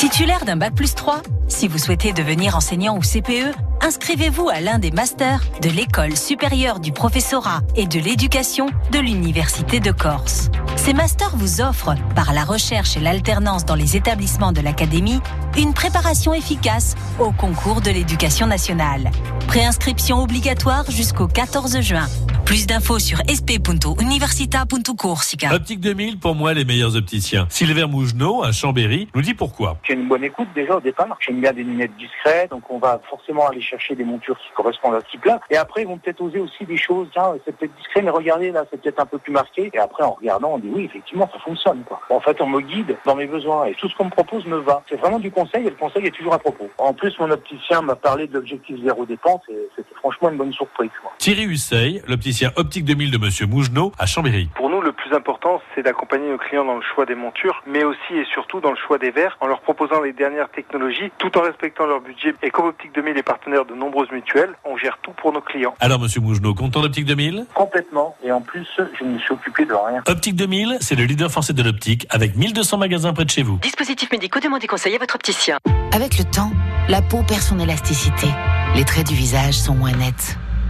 Titulaire d'un Bac plus 3 Si vous souhaitez devenir enseignant ou CPE, inscrivez-vous à l'un des masters de l'École supérieure du professorat et de l'éducation de l'Université de Corse. Ces masters vous offrent, par la recherche et l'alternance dans les établissements de l'Académie, une préparation efficace au concours de l'éducation nationale. Préinscription obligatoire jusqu'au 14 juin. Plus d'infos sur sp.universita.corsica. Optique 2000, pour moi, les meilleurs opticiens. Sylvain Mougenot, à Chambéry, nous dit pourquoi. J'ai une bonne écoute déjà au départ. J'aime bien des lunettes discrètes, donc on va forcément aller chercher des montures qui correspondent à ce type-là. Et après, ils vont peut-être oser aussi des choses. Tiens, c'est peut-être discret, mais regardez, là, c'est peut-être un peu plus marqué. Et après, en regardant, on dit oui, effectivement, ça fonctionne. Quoi. En fait, on me guide dans mes besoins et tout ce qu'on me propose me va. C'est vraiment du conseil et le conseil est toujours à propos. En plus, mon opticien m'a parlé de l'objectif zéro dépense et c'était franchement une bonne surprise. Quoi. Thierry Husseil, l'opticien opticien Optique 2000 de Monsieur Mougenot à Chambéry. Pour nous, le plus important, c'est d'accompagner nos clients dans le choix des montures, mais aussi et surtout dans le choix des verres, en leur proposant les dernières technologies, tout en respectant leur budget. Et comme Optique 2000 est partenaire de nombreuses mutuelles, on gère tout pour nos clients. Alors Monsieur Mougenot, content d'Optique 2000 Complètement. Et en plus, je ne me suis occupé de rien. Optique 2000, c'est le leader français de l'optique avec 1200 magasins près de chez vous. Dispositifs médicaux, demandez conseil à votre opticien. Avec le temps, la peau perd son élasticité. Les traits du visage sont moins nets.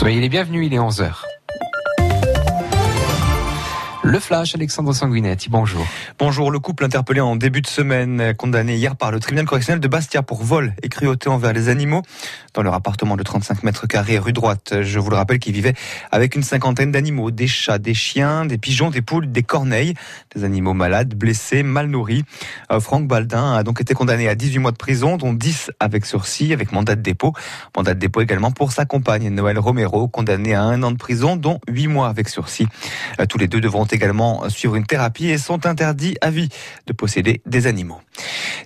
Soyez les bienvenus, il est 11h. Le flash, Alexandre Sanguinetti, bonjour. Bonjour, le couple interpellé en début de semaine, condamné hier par le tribunal correctionnel de Bastia pour vol et cruauté envers les animaux dans leur appartement de 35 mètres carrés rue droite. Je vous le rappelle qu'ils vivaient avec une cinquantaine d'animaux, des chats, des chiens, des pigeons, des poules, des corneilles, des animaux malades, blessés, mal nourris. Euh, Franck Baldin a donc été condamné à 18 mois de prison, dont 10 avec sursis, avec mandat de dépôt. Mandat de dépôt également pour sa compagne, Noël Romero, condamné à un an de prison, dont 8 mois avec sursis. Euh, tous les deux devront également suivre une thérapie et sont interdits à vie de posséder des animaux.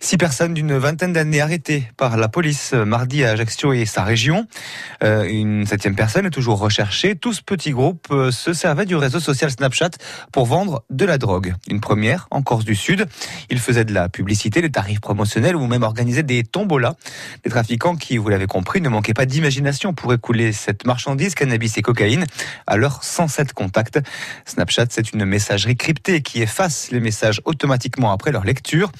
Six personnes d'une vingtaine d'années arrêtées par la police mardi à Ajaccio et sa région. Euh, une septième personne est toujours recherchée. Tout ce petit groupe euh, se servait du réseau social Snapchat pour vendre de la drogue. Une première en Corse du Sud. Ils faisaient de la publicité, des tarifs promotionnels ou même organisaient des tombolas. Les trafiquants qui, vous l'avez compris, ne manquaient pas d'imagination pour écouler cette marchandise, cannabis et cocaïne, à leurs 107 contacts. Snapchat, c'est une messagerie cryptée qui efface les messages automatiquement après leur lecture.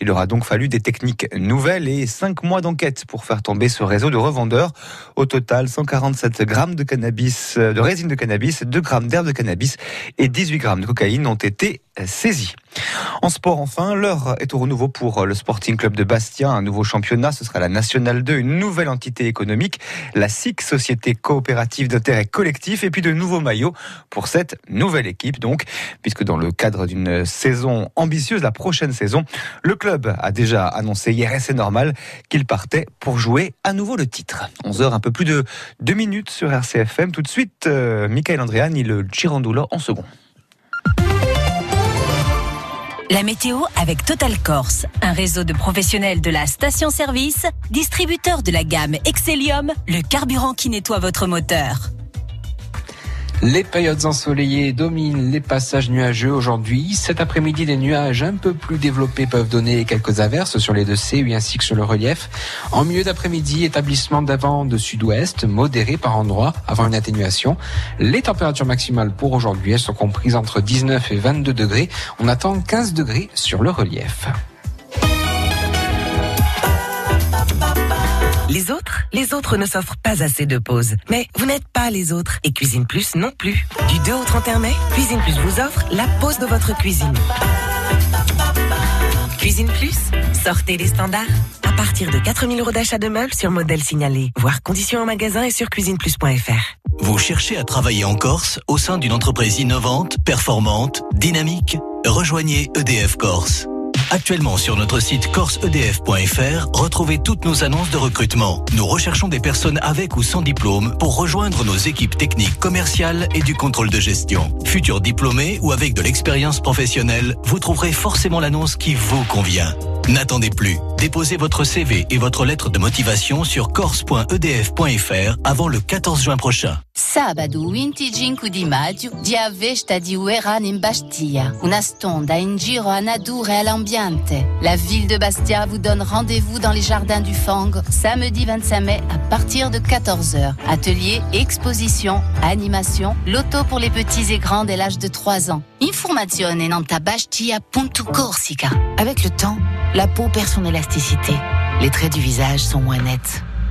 Il aura donc fallu des techniques nouvelles et 5 mois d'enquête pour faire tomber ce réseau de revendeurs. Au total, 147 grammes de cannabis, de résine de cannabis, 2 grammes d'herbe de cannabis et 18 grammes de cocaïne ont été saisis. En sport, enfin, l'heure est au renouveau pour le Sporting Club de Bastia. Un nouveau championnat, ce sera la Nationale 2, une nouvelle entité économique, la SIC, Société Coopérative d'intérêt collectif, et puis de nouveaux maillots pour cette nouvelle équipe, donc, puisque dans le cadre d'une saison ambitieuse, la prochaine saison, le club a déjà annoncé hier, et c'est normal, qu'il partait pour jouer à nouveau le titre. 11 heures, un peu plus de deux minutes sur RCFM. Tout de suite, euh, Michael Andréani, le Girandolo en second. La météo avec Total Corse, un réseau de professionnels de la station-service, distributeur de la gamme Excellium, le carburant qui nettoie votre moteur. Les périodes ensoleillées dominent les passages nuageux aujourd'hui. Cet après-midi, des nuages un peu plus développés peuvent donner quelques averses sur les deux C, ainsi que sur le relief. En milieu d'après-midi, établissement d'avant de sud-ouest, modéré par endroits, avant une atténuation. Les températures maximales pour aujourd'hui, elles sont comprises entre 19 et 22 degrés. On attend 15 degrés sur le relief. Les autres Les autres ne s'offrent pas assez de pauses. Mais vous n'êtes pas les autres. Et Cuisine Plus non plus. Du 2 au 31 mai, Cuisine Plus vous offre la pause de votre cuisine. Cuisine Plus, sortez les standards. À partir de 4000 euros d'achat de meubles sur modèle signalé. Voir conditions en magasin et sur cuisineplus.fr. Vous cherchez à travailler en Corse au sein d'une entreprise innovante, performante, dynamique? Rejoignez EDF Corse. Actuellement sur notre site corseedf.fr, retrouvez toutes nos annonces de recrutement. Nous recherchons des personnes avec ou sans diplôme pour rejoindre nos équipes techniques commerciales et du contrôle de gestion. Futurs diplômés ou avec de l'expérience professionnelle, vous trouverez forcément l'annonce qui vous convient. N'attendez plus. Déposez votre CV et votre lettre de motivation sur corse.edf.fr avant le 14 juin prochain. Sabato 25 di maggio, dia festa di Ueran in Bastia. Una stonda in giro a nature La ville de Bastia vous donne rendez-vous dans les jardins du Fang samedi 25 mai à partir de 14h. Atelier, exposition, animation, loto pour les petits et grands dès l'âge de 3 ans. Informazione nanta bastia.corsica. Avec le temps, la peau perd son élasticité. Les traits du visage sont moins nets.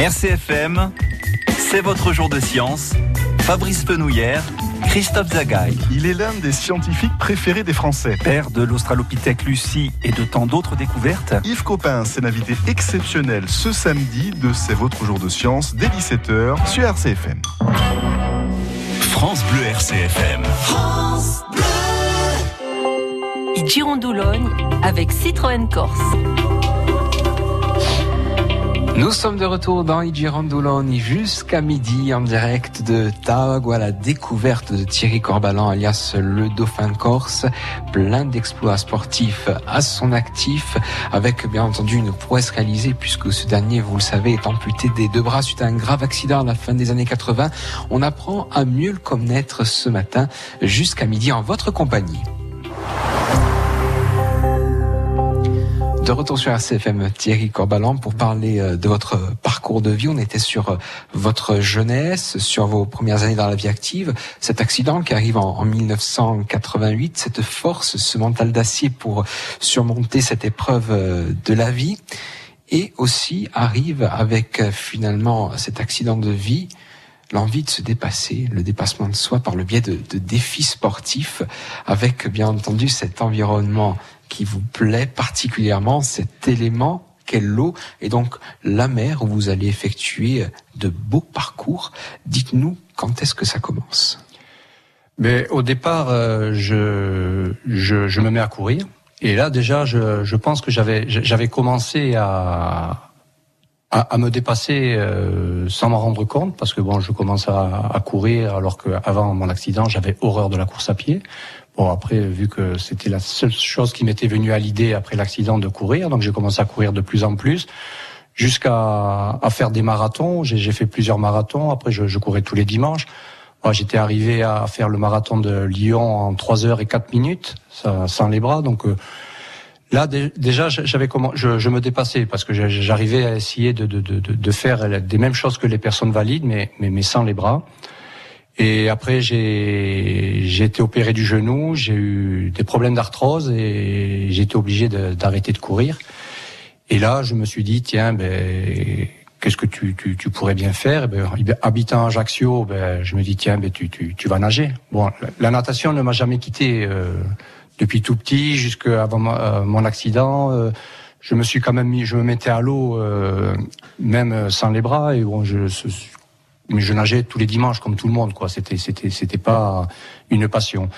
RCFM, c'est votre jour de science. Fabrice Fenouillère, Christophe Zagaï. Il est l'un des scientifiques préférés des Français. Père de l'Australopithèque Lucie et de tant d'autres découvertes. Yves Copin, c'est l'invité exceptionnel ce samedi de C'est votre jour de science dès 17h sur RCFM. France Bleu RCFM. France Bleu. Girondoulogne avec Citroën Corse. Nous sommes de retour dans Igirandouloni jusqu'à midi en direct de Taog à la découverte de Thierry Corbalan alias le Dauphin Corse, plein d'exploits sportifs à son actif avec bien entendu une prouesse réalisée puisque ce dernier, vous le savez, est amputé des deux bras suite à un grave accident à la fin des années 80. On apprend à mieux le connaître ce matin jusqu'à midi en votre compagnie. De retour sur RCFM, Thierry Corbalan, pour parler euh, de votre parcours de vie. On était sur euh, votre jeunesse, sur vos premières années dans la vie active. Cet accident qui arrive en 1988, cette force, ce mental d'acier pour surmonter cette épreuve euh, de la vie. Et aussi arrive avec finalement cet accident de vie, l'envie de se dépasser, le dépassement de soi par le biais de, de défis sportifs, avec bien entendu cet environnement qui vous plaît particulièrement, cet élément qu'est l'eau et donc la mer où vous allez effectuer de beaux parcours. Dites-nous quand est-ce que ça commence? Mais au départ, euh, je, je, je, me mets à courir. Et là, déjà, je, je pense que j'avais, j'avais commencé à, à, à, me dépasser euh, sans m'en rendre compte, parce que bon, je commence à, à courir alors qu'avant mon accident, j'avais horreur de la course à pied. Bon, après, vu que c'était la seule chose qui m'était venue à l'idée après l'accident de courir, donc j'ai commencé à courir de plus en plus, jusqu'à à faire des marathons. J'ai fait plusieurs marathons. Après, je, je courais tous les dimanches. J'étais arrivé à faire le marathon de Lyon en 3 heures et 4 minutes, sans les bras. Donc euh, là, déjà, j'avais comment, je, je, me dépassais parce que j'arrivais à essayer de, de, de, de, faire des mêmes choses que les personnes valides, mais, mais, mais sans les bras. Et après, j'ai j'ai été opéré du genou, j'ai eu des problèmes d'arthrose et j'ai été obligé d'arrêter de, courir. Et là, je me suis dit, tiens, ben, qu'est-ce que tu, tu, tu, pourrais bien faire? Ben, Habitant à Ajaccio, ben, je me dis, tiens, ben, tu, tu, tu vas nager. Bon, la natation ne m'a jamais quitté euh, depuis tout petit, jusqu'à avant euh, mon accident. Euh, je me suis quand même mis, je me mettais à l'eau, euh, même sans les bras, et bon, je, mais je nageais tous les dimanches comme tout le monde, quoi. C'était, c'était, c'était pas une passion.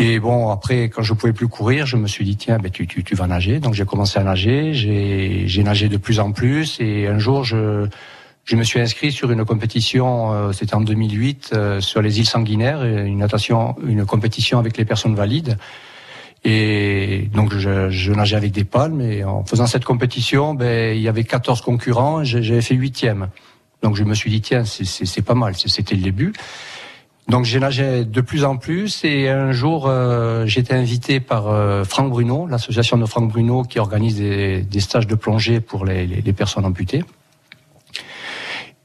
Et bon, après, quand je pouvais plus courir, je me suis dit tiens, ben tu, tu, tu vas nager. Donc j'ai commencé à nager. J'ai, j'ai nagé de plus en plus. Et un jour, je, je me suis inscrit sur une compétition. Euh, c'était en 2008 euh, sur les îles Sanguinaires, une natation, une compétition avec les personnes valides. Et donc je, je, nageais avec des palmes. Et en faisant cette compétition, ben il y avait 14 concurrents. J'avais fait huitième. Donc je me suis dit tiens c'est pas mal, c'était le début. Donc j'ai nagé de plus en plus et un jour euh, été invité par euh, Franck Bruno, l'association de Franck Bruno qui organise des, stages de plongée pour les, personnes amputées.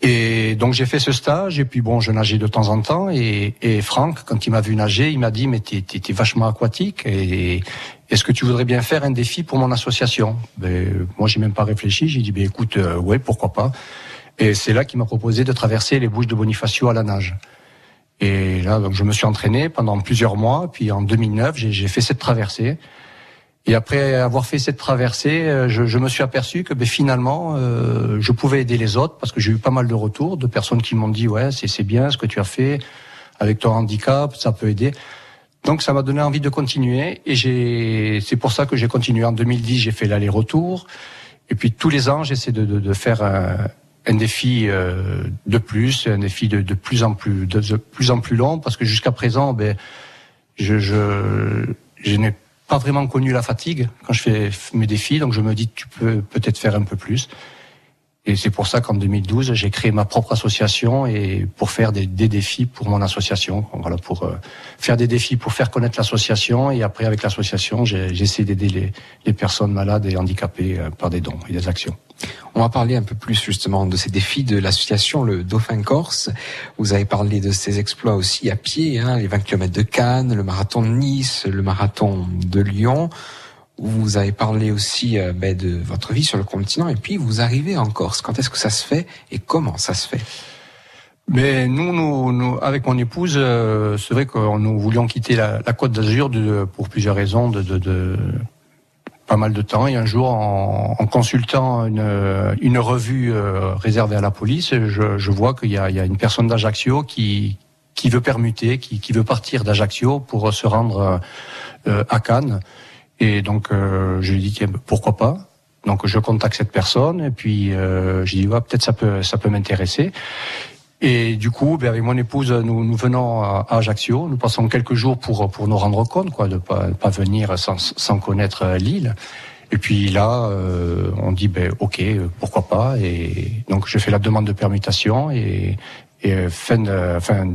Et donc j'ai fait ce stage et puis bon je nageais de temps en temps et, et Franck quand il m'a vu nager il m'a dit mais t'es es, vachement aquatique et est-ce que tu voudrais bien faire un défi pour mon association? Ben, Moi j'ai même pas réfléchi, j'ai dit ben écoute euh, ouais pourquoi pas. Et c'est là qu'il m'a proposé de traverser les Bouches de Bonifacio à la nage. Et là, donc, je me suis entraîné pendant plusieurs mois. Puis en 2009, j'ai fait cette traversée. Et après avoir fait cette traversée, euh, je, je me suis aperçu que ben, finalement, euh, je pouvais aider les autres parce que j'ai eu pas mal de retours de personnes qui m'ont dit ouais, c'est bien ce que tu as fait avec ton handicap, ça peut aider. Donc ça m'a donné envie de continuer et j'ai c'est pour ça que j'ai continué en 2010, j'ai fait l'aller-retour et puis tous les ans, j'essaie de, de, de, faire un, un défi euh, de plus, un défi de, de, plus en plus de, plus en plus long, parce que jusqu'à présent, ben, je, je, je n'ai pas vraiment connu la fatigue quand je fais mes défis, donc je me dis tu peux peut-être faire un peu plus. Et c'est pour ça qu'en 2012, j'ai créé ma propre association et pour faire des, des défis pour mon association. Voilà, pour euh, faire des défis pour faire connaître l'association. Et après, avec l'association, essayé d'aider les, les personnes malades et handicapées euh, par des dons et des actions. On va parler un peu plus justement de ces défis de l'association Le Dauphin Corse. Vous avez parlé de ces exploits aussi à pied, hein, les 20 km de Cannes, le marathon de Nice, le marathon de Lyon. Vous avez parlé aussi euh, ben, de votre vie sur le continent et puis vous arrivez en Corse. Quand est-ce que ça se fait et comment ça se fait? Mais nous, nous, avec mon épouse, euh, c'est vrai que nous voulions quitter la, Côte d'Azur pour plusieurs raisons, de, pas mal de temps. Et un jour, en, consultant une, revue euh, réservée à la police, je, vois qu'il y a, une personne d'Ajaccio qui, qui veut permuter, qui, qui veut partir d'Ajaccio pour se rendre à Cannes. Et donc, euh, je lui dis tiens, pourquoi pas? Donc, je contacte cette personne et puis euh, je dis ouais, peut-être ça peut ça peut m'intéresser. Et du coup, ben, avec mon épouse, nous, nous venons à Ajaccio. Nous passons quelques jours pour pour nous rendre compte, quoi, de pas pas venir sans sans connaître euh, l'île. Et puis là, euh, on dit ben ok, pourquoi pas? Et donc je fais la demande de permutation et, et fin de, fin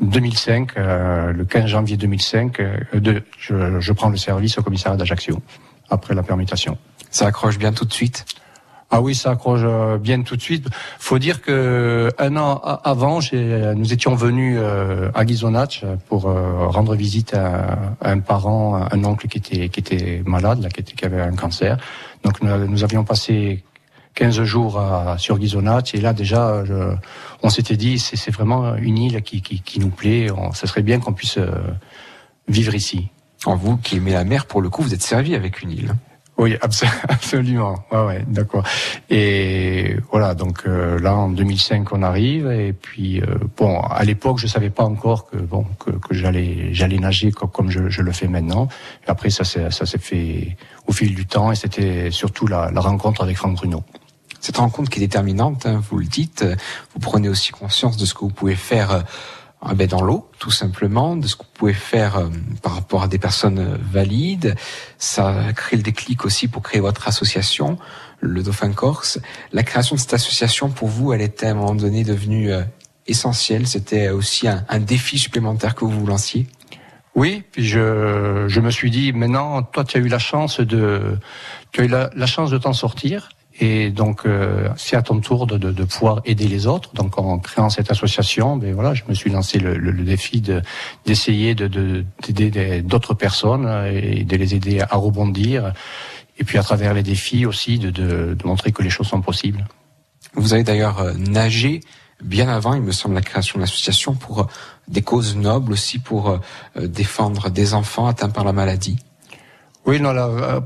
2005, euh, le 15 janvier 2005, euh, de, je, je prends le service au commissariat d'Ajaccio après la permutation. Ça accroche bien tout de suite? Ah oui, ça accroche euh, bien tout de suite. Faut dire que un an avant, nous étions venus euh, à Ghisonach pour euh, rendre visite à, à un parent, un oncle qui était qui était malade, là, qui, était, qui avait un cancer. Donc nous, nous avions passé 15 jours à, sur Ghisonach et là déjà, je- on s'était dit c'est vraiment une île qui, qui, qui nous plaît. On, ce serait bien qu'on puisse euh, vivre ici. En vous qui aimez la mer, pour le coup, vous êtes servi avec une île. Oui, abso- absolument. Ouais, ouais, d'accord. Et voilà, donc euh, là en 2005 on arrive et puis euh, bon, à l'époque je savais pas encore que bon que, que j'allais j'allais nager comme, comme je, je le fais maintenant. Et après ça s'est ça s'est fait au fil du temps et c'était surtout la, la rencontre avec Franck Bruno. Cette rencontre qui est déterminante, hein, vous le dites, vous prenez aussi conscience de ce que vous pouvez faire euh, ben, dans l'eau, tout simplement, de ce que vous pouvez faire euh, par rapport à des personnes euh, valides. Ça crée le déclic aussi pour créer votre association, le Dauphin Corse. La création de cette association, pour vous, elle était à un moment donné devenue essentielle. C'était aussi un, défi supplémentaire que vous vous lanciez? Oui, puis je, je me suis dit, maintenant, toi, tu as eu la chance de, tu as eu la chance de t'en sortir. Et donc, euh, c'est à ton tour de, de, de pouvoir aider les autres. Donc, en créant cette association, ben voilà, je me suis lancé le, le, le défi de d'essayer de de- d'aider d'autres personnes et de les aider à rebondir. Et puis, à travers les défis aussi, de, de, de montrer que les choses sont possibles. Vous avez d'ailleurs euh, nagé bien avant, il me semble, la création de l'association pour euh, des causes nobles aussi, pour euh, défendre des enfants atteints par la maladie. Oui, non, là, euh,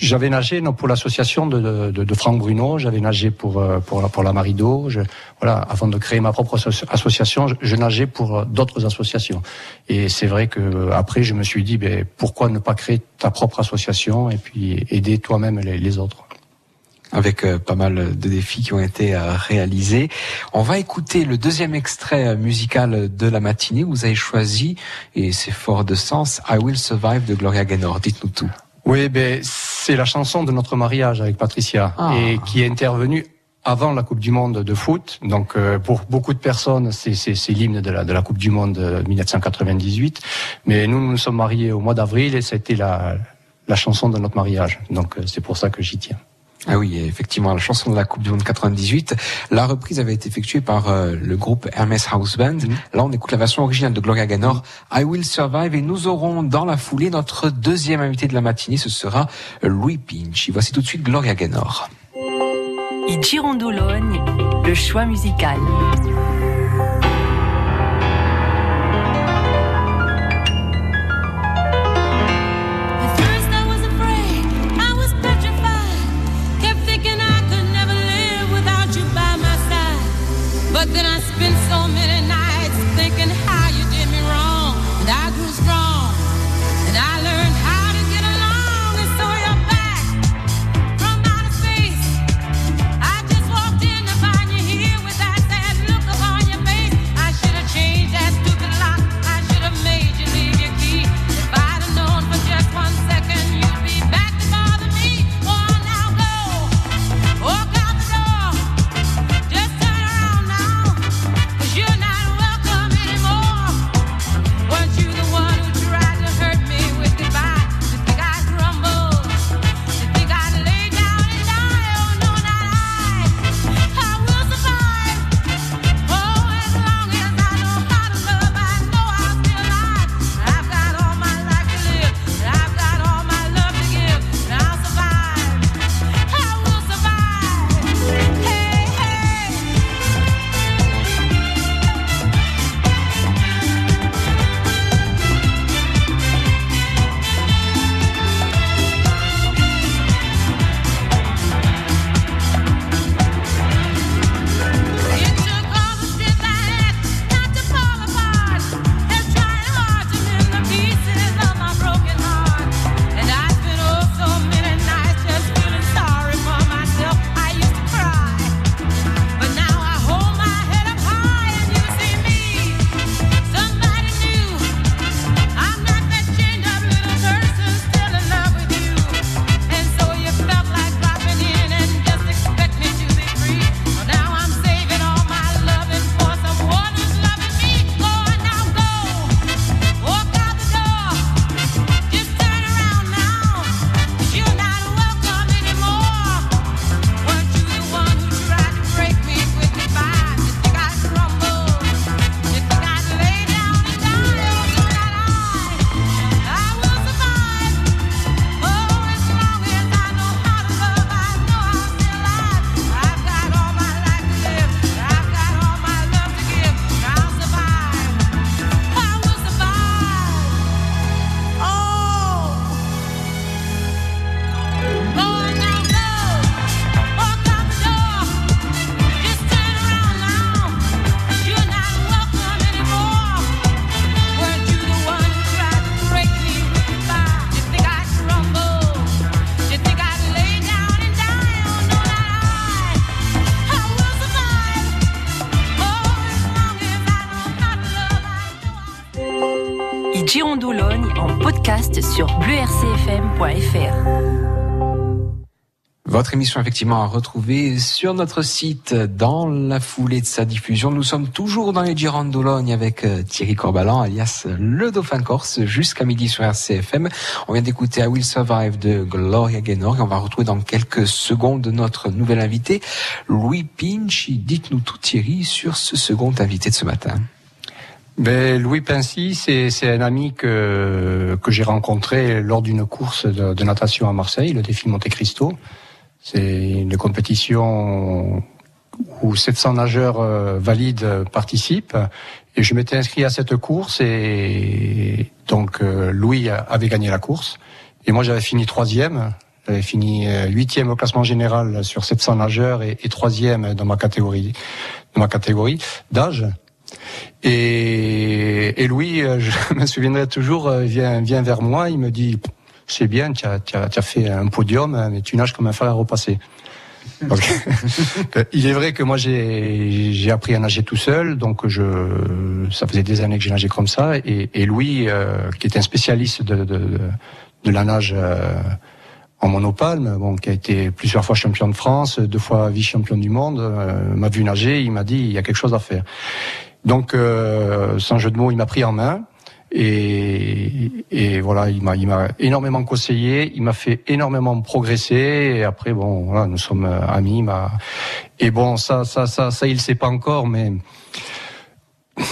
j'avais nagé non, pour l'association de, de, de- Franck Bruno, j'avais nagé pour, euh, pour, la, pour la Marido. Je, voilà, avant de créer ma propre asso- association, je, je nageais pour euh, d'autres associations. Et c'est vrai que euh, après, je me suis dit, ben, pourquoi ne pas créer ta propre association et puis aider toi-même les, les autres avec pas mal de défis qui ont été réalisés. On va écouter le deuxième extrait musical de la matinée. Vous avez choisi, et c'est fort de sens, I Will Survive de Gloria Gaynor. Dites-nous tout. Oui, ben, c'est la chanson de notre mariage avec Patricia Ah. et qui est intervenue avant la Coupe du Monde de foot. Donc, euh, pour beaucoup de personnes, c'est, c'est, c'est l'hymne de la, de la Coupe du Monde de 1998. Mais nous, nous nous sommes mariés au mois d'avril et c'était la, la chanson de notre mariage. Donc, euh, c'est pour ça que j'y tiens. Ah oui, effectivement, la chanson de la Coupe du Monde 98. La reprise avait été effectuée par euh, le groupe Hermes House Band. Là, on écoute la version originale de Gloria Gaynor, I Will Survive, et nous aurons dans la foulée notre deuxième invité de la matinée, ce sera Louis Pinch. Et voici tout de suite Gloria Gaynor. Girondologne, le choix musical. Girondologne en podcast sur bleurcfm.fr. Votre émission effectivement à retrouver sur notre site dans la foulée de sa diffusion. Nous sommes toujours dans les Girondes avec euh, Thierry Corbalan alias le Dauphin Corse jusqu'à midi sur RCFM. On vient d'écouter I Will Survive de Gloria Gaynor et on va retrouver dans quelques secondes notre nouvel invité Louis Pinch. Dites-nous tout Thierry sur ce second invité de ce matin. Ben, Louis Pincy, c'est un ami que, que j'ai rencontré lors d'une course de, de natation à Marseille, le défi Monte Cristo. C'est une compétition où 700 nageurs euh, valides participent. Et je m'étais inscrit à cette course et donc euh, Louis avait gagné la course. Et moi j'avais fini troisième. J'avais fini euh, huitième au classement général sur 700 nageurs et, et troisième dans ma catégorie, dans ma catégorie d'âge. Et, et Louis, euh, je me souviendrai toujours, euh, vient, vient vers moi, il me dit, c'est bien, tu as, as, as fait un podium, mais tu nages comme un fer à repasser. Donc, il est vrai que moi j'ai appris à nager tout seul, donc je ça faisait des années que j'ai nagé comme ça. Et, et Louis, euh, qui est un spécialiste de de, de, de la nage euh, en monopalme, bon, qui a été plusieurs fois champion de France, deux fois vice-champion du monde, euh, m'a vu nager, il m'a dit il y a quelque chose à faire. Donc, euh, sans jeu de mots, il m'a pris en main. Et, et voilà, il m'a, il m'a énormément conseillé, il m'a fait énormément progresser. Et après, bon, voilà, nous sommes euh, amis. Et bon, ça, ça, ça, ça, il sait pas encore, mais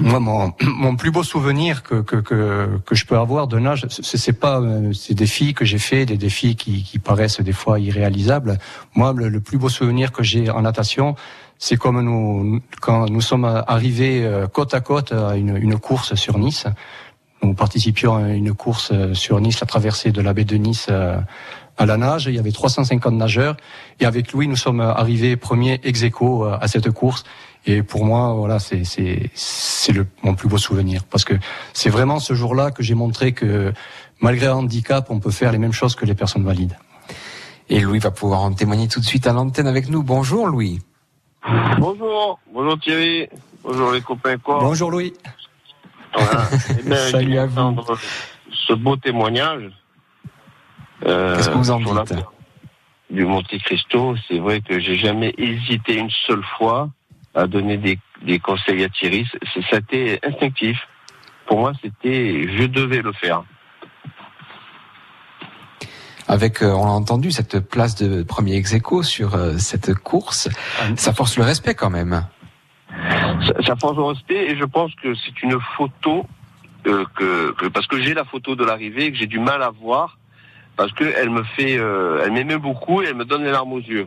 moi, mon, mon plus beau souvenir que, que, que, que je peux avoir de nage, c'est c'est pas euh, ces défis que j'ai fait, des défis qui, qui paraissent des fois irréalisables. Moi, le, le plus beau souvenir que j'ai en natation, c'est comme nous, quand nous sommes arrivés euh, côte à côte à une, une course sur Nice. Nous participions à une course euh, sur Nice, la traversée de la baie de Nice euh, à la nage. Il y avait 350 nageurs. Et avec Louis, nous sommes arrivés premiers ex aequo à cette course. Et pour moi, voilà, c'est c'est c'est le mon plus beau souvenir parce que c'est vraiment ce jour-là que j'ai montré que malgré un handicap, on peut faire les mêmes choses que les personnes valides. Et Louis va pouvoir en témoigner tout de suite à l'antenne avec nous. Bonjour Louis. Bonjour, bonjour Thierry, bonjour les copains quoi. Bonjour Louis. Voilà. Eh ben, Salut à vous. Ce beau témoignage. euh, Qu'est-ce que vous en dites Du Monte Cristo, c'est vrai que j'ai jamais hésité une seule fois à donner des, des conseils à Thierry. C'est- C'était instinctif. Pour moi, c'était, je devais le faire. Avec, euh, on l'a entendu, cette place de premier ex aequo sur euh, cette course, ça force le respect quand même. ça, ça force le respect et je pense que c'est une photo euh, que, que- parce que j'ai la photo de l'arrivée et que j'ai du mal à voir parce que elle me fait euh, elle m'aimait beaucoup et elle me donne les larmes aux yeux.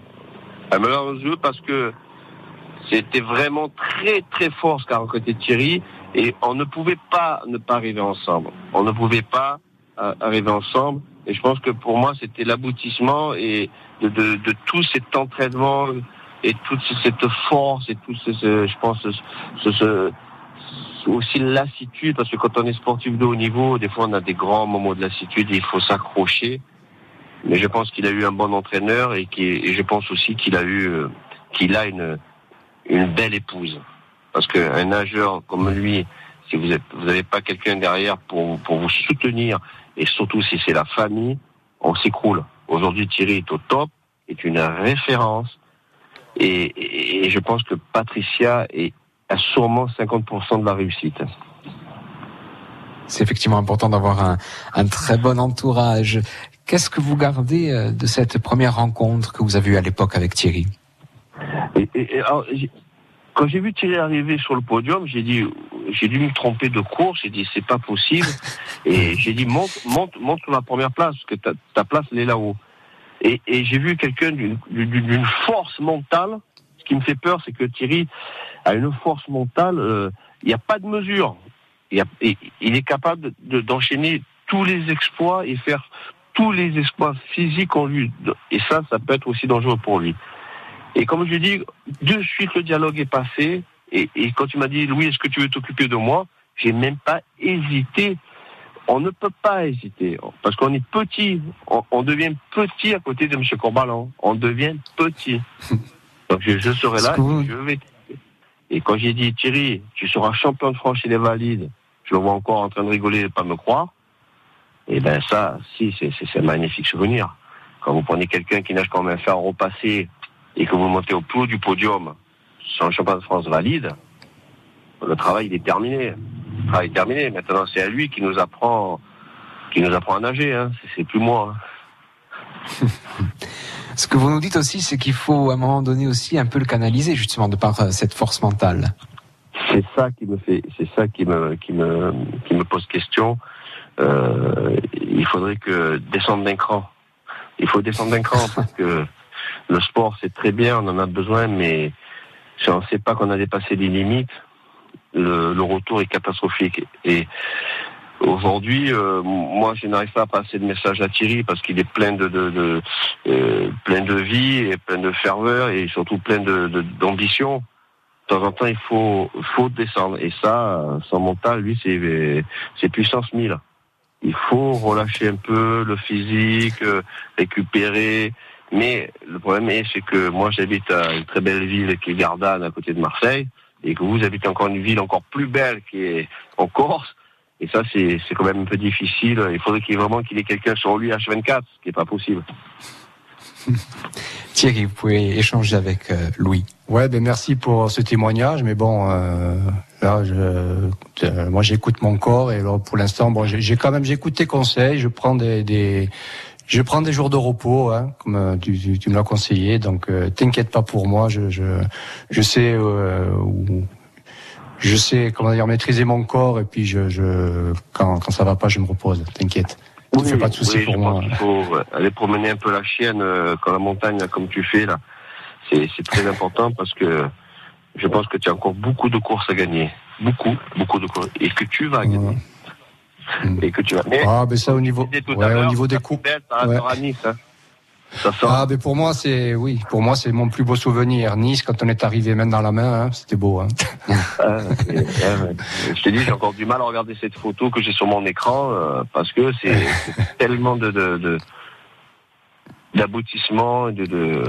Elle me larmes aux yeux parce que c'était vraiment très très fort ce qu'a rencontré Thierry et on ne pouvait pas ne pas arriver ensemble. On ne pouvait pas euh, arriver ensemble et je pense que pour moi c'était l'aboutissement et de, de, de tout cet entraînement et toute cette force et tout ce, je pense ce, ce- aussi lassitude parce que quand on est sportif de haut niveau des fois on a des grands moments de lassitude et il faut s'accrocher. Mais je pense qu'il a eu un bon entraîneur et, et je pense aussi qu'il a eu euh, qu'il a une une belle épouse. Parce qu'un nageur comme lui si vous êtes vous n'avez pas quelqu'un derrière pour pour vous soutenir et surtout si c'est la famille on s'écroule aujourd'hui Thierry est au top est une référence et, et- et je pense que Patricia est, a sûrement 50% de la réussite. C'est effectivement important d'avoir un, un très bon entourage. Qu'est-ce que vous gardez euh, de cette première rencontre que vous avez eue à l'époque avec Thierry? Et, et- et alors, j'ai- quand j'ai vu Thierry arriver sur le podium, j'ai dit, j'ai dû me tromper de course. J'ai dit, c'est pas possible. Et j'ai dit, monte, monte, monte sur la première place, parce que ta, ta place, elle est là-haut. Et, et j'ai vu quelqu'un d'une, force mentale. Ce qui me fait peur, c'est que Thierry a une force mentale. euh, Il n'y a pas de mesure. Il, y a- et- il est capable de- d'enchaîner tous les exploits et faire tous les exploits physiques en lui. Et ça, ça peut être aussi dangereux pour lui. Et comme je dis, de suite le dialogue est passé. Et, et quand tu m'as dit, Louis, est-ce que tu veux t'occuper de moi? J'ai même pas hésité. On ne peut pas hésiter. Parce qu'on est petit. On, on devient petit à côté de M. Corbalan. On devient petit. Donc je, je serai là. Et Je vais. Et quand j'ai dit, Thierry, tu seras champion de France chez les valides. je le vois encore en train de rigoler et pas me croire. Et ben ça, si, c'est c'est- c'est un magnifique souvenir. Quand vous prenez quelqu'un qui nage comme un fer repassé et que vous montez au plus haut du podium sur le championnat de France valide, le travail il est terminé. Le travail est terminé. Maintenant, c'est à lui qui nous apprend, qui nous apprend à nager. Hein. C'est- C'est plus moi. hein. Ce que vous nous dites aussi, c'est qu'il faut à un moment donné aussi un peu le canaliser, justement, de par euh, cette force mentale. C'est ça qui me fait, c'est ça qui me, qui me, qui me pose question. Euh, il faudrait que descendre d'un cran. Il faut descendre d'un cran parce que le sport c'est très bien, on en a besoin, mais si on ne sait pas qu'on a dépassé les limites, le, le retour est catastrophique. Et aujourd'hui, euh, moi je n'arrive pas à passer de message à Thierry parce qu'il est plein de, de, de euh, plein de vie et plein de ferveur et surtout plein de d'ambition de temps en temps, il faut, faut descendre. Et ça, son mental, lui, c'est, c'est puissance 1000. Il faut relâcher un peu le physique, euh, récupérer. Mais le problème est, c'est que moi, j'habite à une très belle ville qui est Gardanne, à côté de Marseille, et que vous habitez encore une ville encore plus belle qui est en Corse. Et ça, c'est, c'est quand même un peu difficile. Il faudrait qu'il y ait vraiment qu'il ait quelqu'un sur lui H24, ce qui n'est pas possible. Thierry, vous pouvez échanger avec euh, Louis. Ouais, ben merci pour ce témoignage, mais bon, euh, là, je, euh, moi j'écoute mon corps et alors, pour l'instant, bon, j'ai j'ai quand même j'écoute tes conseils, je prends des, des je prends des jours de repos, hein, comme euh, tu, tu, tu me l'as conseillé, donc euh, t'inquiète pas pour moi, je je, je sais euh, où- je sais comment dire maîtriser mon corps et puis je, je quand quand ça va pas, je me repose, t'inquiète. Ne te fais pas de soucis oui, pour moi. qu'il faut euh, aller promener un peu la chienne euh, quand la montagne, là, comme tu fais là. C'est c'est très important parce que je pense que tu as encore beaucoup de courses à gagner. Beaucoup, beaucoup de courses. Et que tu vas gagner? Et que tu vas. Mais, Ah, ben ça au niveau, à ouais, au niveau des coupes. ça ouais. restera Nice. Hein. Ça. Ah, ben pour moi, c'est oui, pour moi, c'est mon plus beau souvenir. Nice, quand on est arrivé main dans la main, hein, c'était beau. Hein. Ah, et- ouais, je te dis, j'ai encore du mal à regarder cette photo que j'ai sur mon écran euh, parce que c'est tellement de d'aboutissement, de, de, de,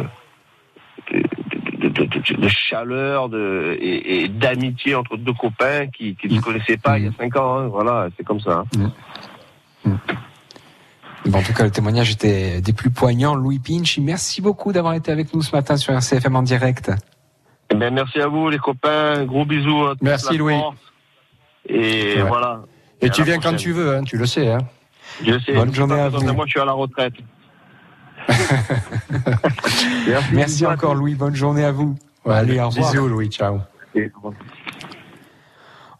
de, de- de- de chaleur de, et, et d'amitié entre deux copains qui, qui ne se connaissaient pas il y a cinq ans. hein. Voilà, c'est comme ça. hein. Bon, en tout cas, le témoignage était des plus poignants. Louis Pinch, merci beaucoup d'avoir été avec nous ce matin sur RCFM en direct. Eh ben, merci à vous les copains, gros bisous. à toute Merci, Louis. France. Et Ouais. voilà. Et tu viens quand tu veux, hein, tu le sais. Hein. Je sais. Bonne journée à vous. Moi, je suis à la retraite. Merci encore, Louis. Bonne journée à vous. Allez, au revoir. Bisous, Louis. Ciao. Et-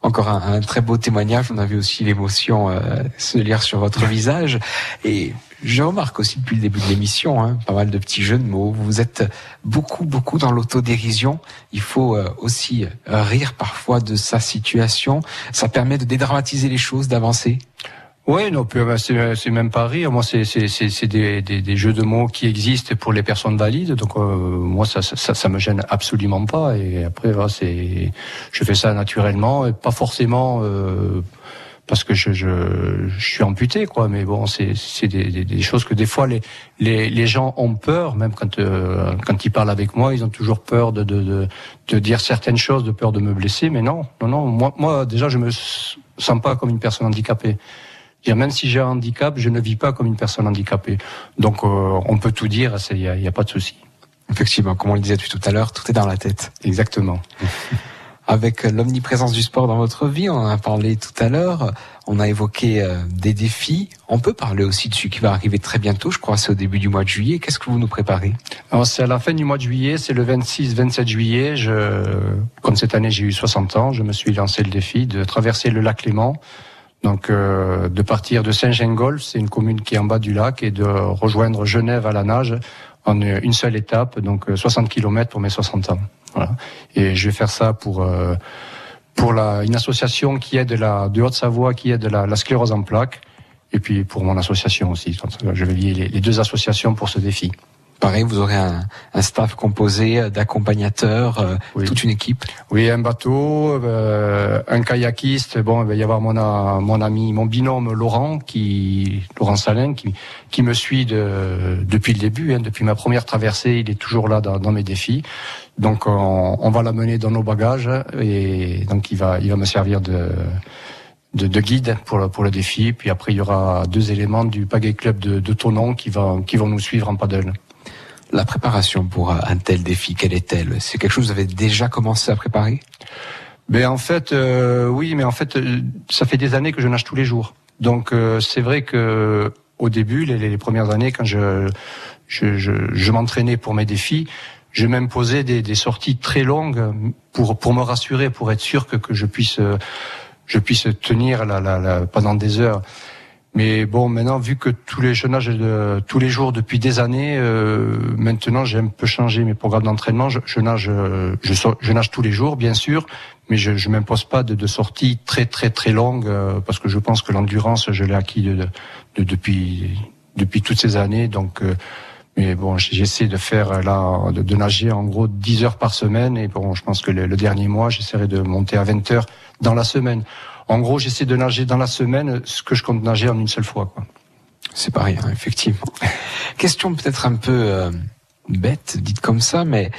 Encore un, un très beau témoignage. On a vu aussi l'émotion euh, se lire sur votre visage. Et je remarque aussi depuis le début de l'émission, hein, pas mal de petits jeux de mots. Vous êtes beaucoup, beaucoup dans l'autodérision. Il faut euh, aussi rire parfois de sa situation. Ça permet de dédramatiser les choses, d'avancer. Oui, non, puis, euh, c'est même pas rire. Moi, c'est c'est des, des des jeux de mots qui existent pour les personnes valides. Donc euh, moi, ça, ça ça me gêne absolument pas. Et après, voilà, c'est je fais ça naturellement pas forcément. euh, parce que je, je, je suis amputé, quoi. Mais bon, c'est c'est des, des, des choses que des fois les, les, les gens ont peur, même quand euh, quand ils parlent avec moi, ils ont toujours peur de, de, de, de dire certaines choses, de peur de me blesser. Mais non, non, non. Moi, moi déjà, je me sens pas comme une personne handicapée. Dire, même si j'ai un handicap, je ne vis pas comme une personne handicapée. Donc, euh, on peut tout dire, il n'y a, y a pas de souci. Effectivement, comme on le disait depuis tout à l'heure, tout est dans la tête. Exactement. Avec l'omniprésence du sport dans votre vie, on en a parlé tout à l'heure, on a évoqué euh, des défis. On peut parler aussi de ce qui va arriver très bientôt, je crois c'est au début du mois de juillet. Qu'est-ce que vous nous préparez? Alors, c'est à la fin du mois de juillet, c'est le 26-27 juillet. Je, comme cette année j'ai eu 60 ans, je me suis lancé le défi de traverser le lac Léman. Donc, euh, de partir de Saint-Gingolf, c'est une commune qui est en bas du lac, et de rejoindre Genève à la nage en une seule étape, donc euh, 60 km pour mes 60 ans. Voilà. Et je vais faire ça pour euh, pour la, une association qui aide la de Haute-Savoie qui aide la, la sclérose en plaques, et puis pour mon association aussi. Je vais lier les deux associations pour ce défi. Pareil, vous aurez un, un staff composé d'accompagnateurs, euh, toute une équipe. Oui, un bateau, euh, un kayakiste. Bon, il va y avoir mon, a- mon ami, mon binôme Laurent, qui Laurent Salin, qui, qui me suit de, depuis le début, hein, depuis ma première traversée. Il est toujours là dans, dans mes défis. Donc, on, on va l'amener dans nos bagages et donc il va, il va me servir de de, de guide pour le, pour le défi. Puis après, il y aura deux éléments du Pagaie Club de, de Tonon qui, va, qui vont nous suivre en paddle. La préparation pour un tel défi, quelle est-elle? C'est quelque chose que vous avez déjà commencé à préparer? Ben en fait, euh, oui, mais en fait, euh, ça fait des années que je nage tous les jours. Donc euh, c'est vrai que au début, les, premières années, quand je je, je, je m'entraînais pour mes défis, je m'imposais des, des sorties très longues pour pour me rassurer, pour être sûr que, que je puisse euh, je puisse tenir la, la, la, pendant des heures. Mais bon, maintenant, vu que tous les je nage de, tous les jours depuis des années, euh, maintenant j'ai un peu changé mes programmes d'entraînement. Je, je nage, euh, je, je nage tous les jours, bien sûr, mais je, je m'impose pas de, de sorties très très très longues euh, parce que je pense que l'endurance, je l'ai acquis de, de- de- depuis depuis toutes ces années. Donc, euh, mais bon, j'essaie de faire euh, là, de, de nager en gros 10 heures par semaine. Et bon, je pense que le, le dernier mois, j'essaierai de monter à 20 heures dans la semaine. En gros, j'essaie de nager dans la semaine ce que je compte nager en une seule fois. Quoi. C'est pas rien, effectivement. Question peut-être un peu euh, bête, dite comme ça, mais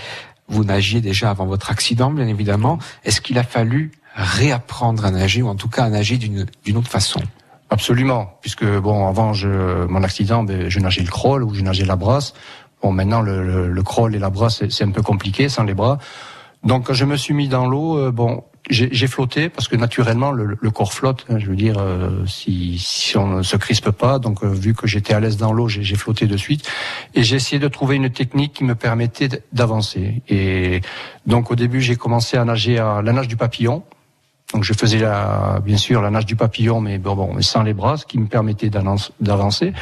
vous nagiez déjà avant votre accident, bien évidemment. Est-ce qu'il a fallu réapprendre à nager, ou en tout cas à nager d'une d'une autre façon? Absolument, puisque bon, avant je, mon accident, ben, je nageais le crawl ou je nageais la brasse. Bon, maintenant le, le, le crawl et la brasse, c'est- c'est un peu compliqué sans les bras. Donc quand je me suis mis dans l'eau, euh, bon, j'ai flotté parce que naturellement le, le corps flotte. hein, je veux dire, euh, si, si on ne se crispe pas. Donc euh, vu que j'étais à l'aise dans l'eau, j'ai flotté de suite et j'ai essayé de trouver une technique qui me permettait d'avancer. Et donc au début, j'ai commencé à nager à la nage du papillon. Donc je faisais la, bien sûr la nage du papillon, mais bon, bon mais sans les bras, ce qui me permettait d'avanc- d'avancer.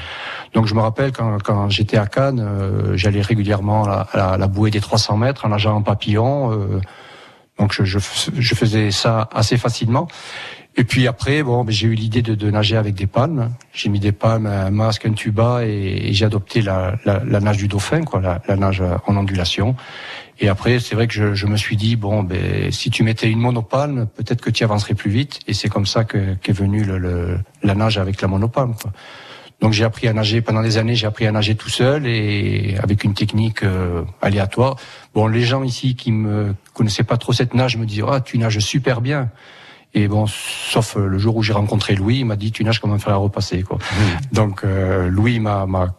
Donc je me rappelle quand, quand j'étais à Cannes, euh, j'allais régulièrement à la, à la bouée des 300 mètres en nageant en papillon. Donc je, je, je faisais ça assez facilement. Et puis après, bon, ben, j'ai eu l'idée de, de nager avec des palmes. J'ai mis des palmes, un masque, un tuba, et, et j'ai adopté la, la, la nage du dauphin, quoi, la, la nage en ondulation. Et après, c'est vrai que je, je me suis dit, bon, ben, si tu mettais une monopalme, peut-être que tu avancerais plus vite. Et c'est comme ça que qu'est venue le, le- la nage avec la monopalme. Quoi. Donc j'ai appris à nager pendant des années, j'ai appris à nager tout seul et avec une technique euh, aléatoire. Bon, les gens ici qui me connaissaient pas trop cette nage me disaient, ah, tu nages super bien. Et bon, sauf euh, le jour où j'ai rencontré Louis, il m'a dit, tu nages comme un fer à repasser. Quoi. Donc euh, Louis m'a m'a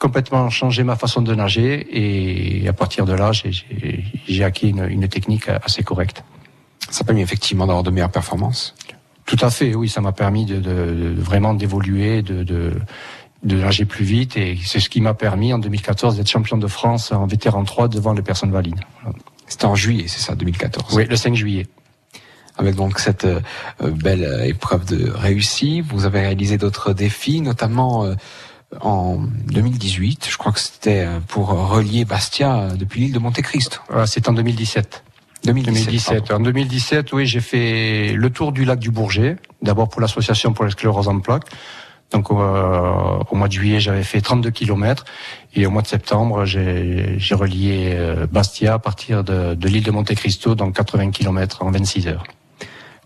complètement changé ma façon de nager et à partir de là, j'ai- acquis une, une technique assez correcte. Ça a permis effectivement d'avoir de meilleures performances. Tout à fait, oui, ça m'a permis de, de- de vraiment d'évoluer, de, de, de nager plus vite et c'est ce qui m'a permis en 2014 d'être champion de France en vétéran 3 devant les personnes valides. C'était en juillet, c'est ça, 2014 Oui, le 5 juillet. Avec donc cette euh, belle épreuve de réussi, vous avez réalisé d'autres défis, notamment euh, en 2018. Je crois que c'était euh, pour relier Bastia depuis l'île de Monte Cristo. Voilà, c'est en 2017. 2017. 2017. En 2017, oui, j'ai fait le tour du lac du Bourget, d'abord pour l'association pour la sclérose en plaques. Donc euh, au mois de juillet, j'avais fait 32 kilomètres et au mois de septembre, j'ai relié euh, Bastia à partir de, de l'île de Monte Cristo, donc 80 kilomètres en 26 heures.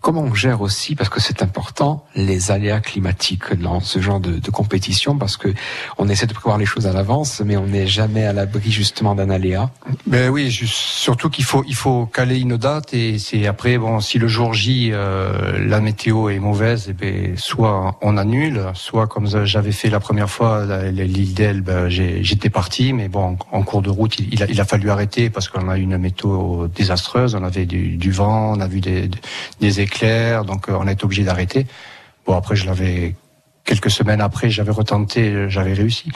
Comment on gère aussi, parce que c'est important, les aléas climatiques dans ce genre de, compétition, parce que on essaie de prévoir les choses à l'avance, mais on n'est jamais à l'abri justement d'un aléa. Ben oui, surtout qu'il faut il faut caler une date et c'est après bon si le jour J euh, la météo est mauvaise, eh ben soit on annule, soit comme j'avais fait la première fois l'île d'Elbe, j'ai- j'étais parti, mais bon en, cours de route il, il a, il a fallu arrêter parce qu'on a eu une météo désastreuse, on avait du, du vent, on a vu des, des éclairs, donc euh, on a été obligé d'arrêter. Bon après je l'avais quelques semaines après, j'avais retenté, j'avais réussi.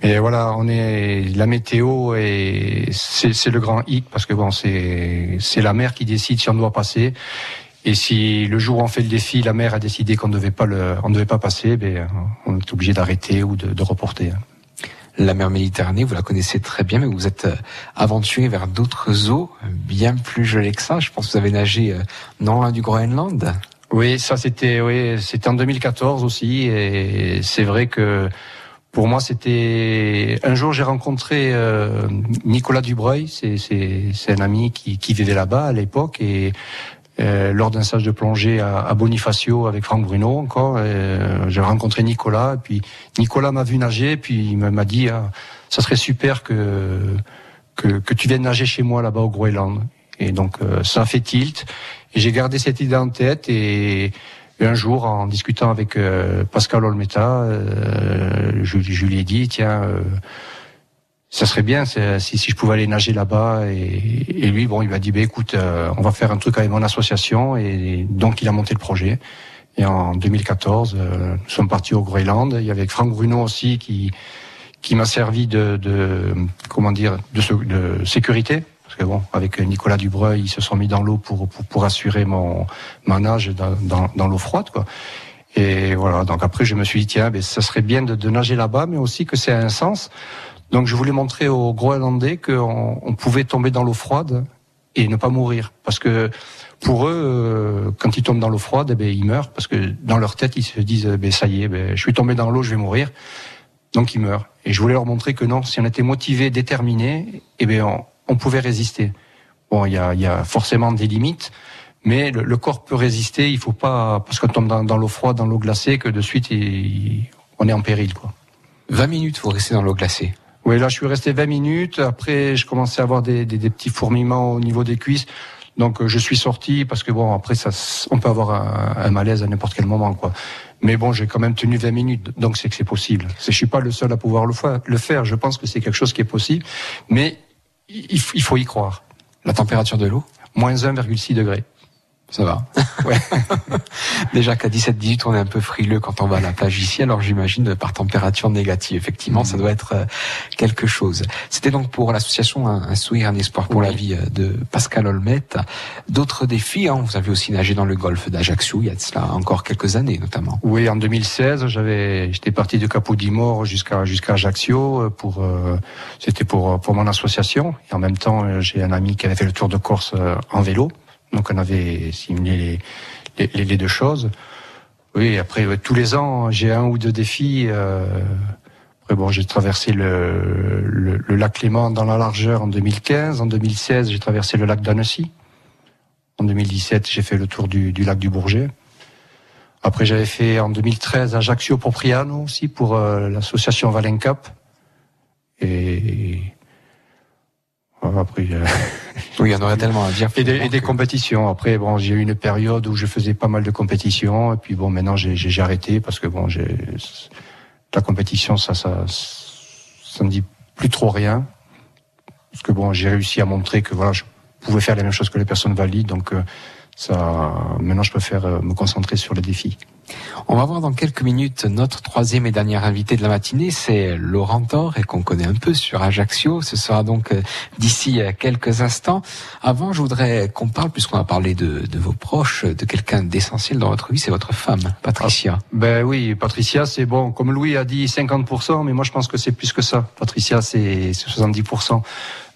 Mais voilà, on est la météo et c'est le grand hic parce que bon, c'est c'est la mer qui décide si on doit passer. Et si le jour où on fait le défi, la mer a décidé qu'on ne devait pas le, on devait pas passer, ben on est obligé d'arrêter ou de reporter. La mer Méditerranée, vous la connaissez très bien, mais vous êtes euh, aventuré vers d'autres eaux bien plus gelées que ça. Je pense que vous avez nagé euh, non loin du Groenland. Oui, ça c'était oui, c'était en 2014 aussi et c'est vrai que pour moi c'était un jour j'ai rencontré euh, Nicolas Dubreuil, c'est un ami qui qui vivait là-bas à l'époque et euh, lors d'un stage de plongée à, à Bonifacio avec Franck Bruno encore, euh, j'ai rencontré Nicolas et puis Nicolas m'a vu nager puis il m'a dit ah, ça serait super que que, que tu viennes nager chez moi là-bas au Groenland. Et donc euh, ça a fait tilt. J'ai gardé cette idée en tête et Et un jour, en discutant avec euh, Pascal Olmeta, euh, je, je lui ai dit, tiens, euh, ça serait bien si, si je pouvais aller nager là-bas. Et, et lui, bon, il m'a dit, bah, écoute, euh, on va faire un truc avec mon association. Et donc, il a monté le projet. Et en 2014, euh, nous sommes partis au Groenland. Il y avait Franck Bruno aussi qui qui m'a servi de, de comment dire de, de sécurité. Parce que bon, avec Nicolas Dubreuil, ils se sont mis dans l'eau pour, pour, pour assurer mon, mon nage dans, dans, dans l'eau froide, quoi. Et voilà, donc après, je me suis dit, tiens, ben, ça serait bien de, de nager là-bas, mais aussi que c'est un sens. Donc je voulais montrer aux Groenlandais qu'on on pouvait tomber dans l'eau froide et ne pas mourir. Parce que pour eux, euh, quand ils tombent dans l'eau froide, eh ben, ils meurent. Parce que dans leur tête, ils se disent, eh ben, ça y est, ben, je suis tombé dans l'eau, je vais mourir. Donc ils meurent. Et je voulais leur montrer que non, si on était motivé, déterminé, eh bien on, on pouvait résister. Bon, il y a, y a forcément des limites, mais le, le corps peut résister. Il faut pas parce qu'on tombe dans, dans l'eau froide, dans l'eau glacée, que de suite il- on est en péril, quoi. 20 minutes, vous restez dans l'eau glacée. Oui, là je suis resté 20 minutes. Après, je commençais à avoir des, des, des petits fourmillements au niveau des cuisses. Donc euh, je suis sorti parce que bon après ça on peut avoir un, un malaise à n'importe quel moment quoi. Mais bon j'ai quand même tenu 20 minutes donc c'est que c'est possible. Je suis pas le seul à pouvoir le faire. Je pense que c'est quelque chose qui est possible, mais il, il faut y croire. La température de l'eau? Moins 1,6 degrés. Ça va. Ouais. Déjà qu'à 17-18, on est un peu frileux quand on va à la plage ici, alors j'imagine par température négative. Effectivement, ça doit être euh, quelque chose. C'était donc pour l'association Un, un sourire, un espoir pour Oui. la vie euh, de Pascal Olmet. D'autres défis, hein, vous avez aussi nagé dans le golfe d'Ajaccio, il y a de cela encore quelques années notamment. Oui, en 2016, j'avais, j'étais parti de Capodimor jusqu'à jusqu'à Ajaccio euh, pour, euh, c'était pour pour mon association. Et en même temps, j'ai un ami qui avait fait le tour de Corse en vélo, donc on avait simulé les les, les- deux choses. Oui, après tous les ans, j'ai un ou deux défis. euh, après bon, j'ai traversé le, le le lac Léman dans la largeur en 2015. En 2016, j'ai traversé le lac d'Annecy. En 2017, j'ai fait le tour du, du lac du Bourget. Après, j'avais fait en 2013 Ajaccio pour Priano aussi pour euh, l'association Valencap. Et après, euh, Oui, il y en aurait tellement à dire. et des, et des compétitions. Après, bon, j'ai eu une période où je faisais pas mal de compétitions. Et puis bon, maintenant j'ai arrêté parce que bon, j'ai la compétition, ça, ça, ça me dit plus trop rien. Parce que bon, j'ai réussi à montrer que voilà, je pouvais faire la même chose que les personnes valides. Donc euh, ça, maintenant, je préfère euh, me concentrer sur les défis. On va voir dans quelques minutes notre troisième et dernière invité de la matinée, c'est Laurent Thor et qu'on connaît un peu sur Ajaccio. Ce sera donc euh, d'ici euh, quelques instants. Avant, je voudrais qu'on parle, puisqu'on a parlé de, vos proches, de quelqu'un d'essentiel dans votre vie, c'est votre femme, Patricia. Ben oui, Patricia, c'est bon. Comme Louis a dit 50%, mais moi je pense que c'est plus que ça. Patricia, c'est 70%.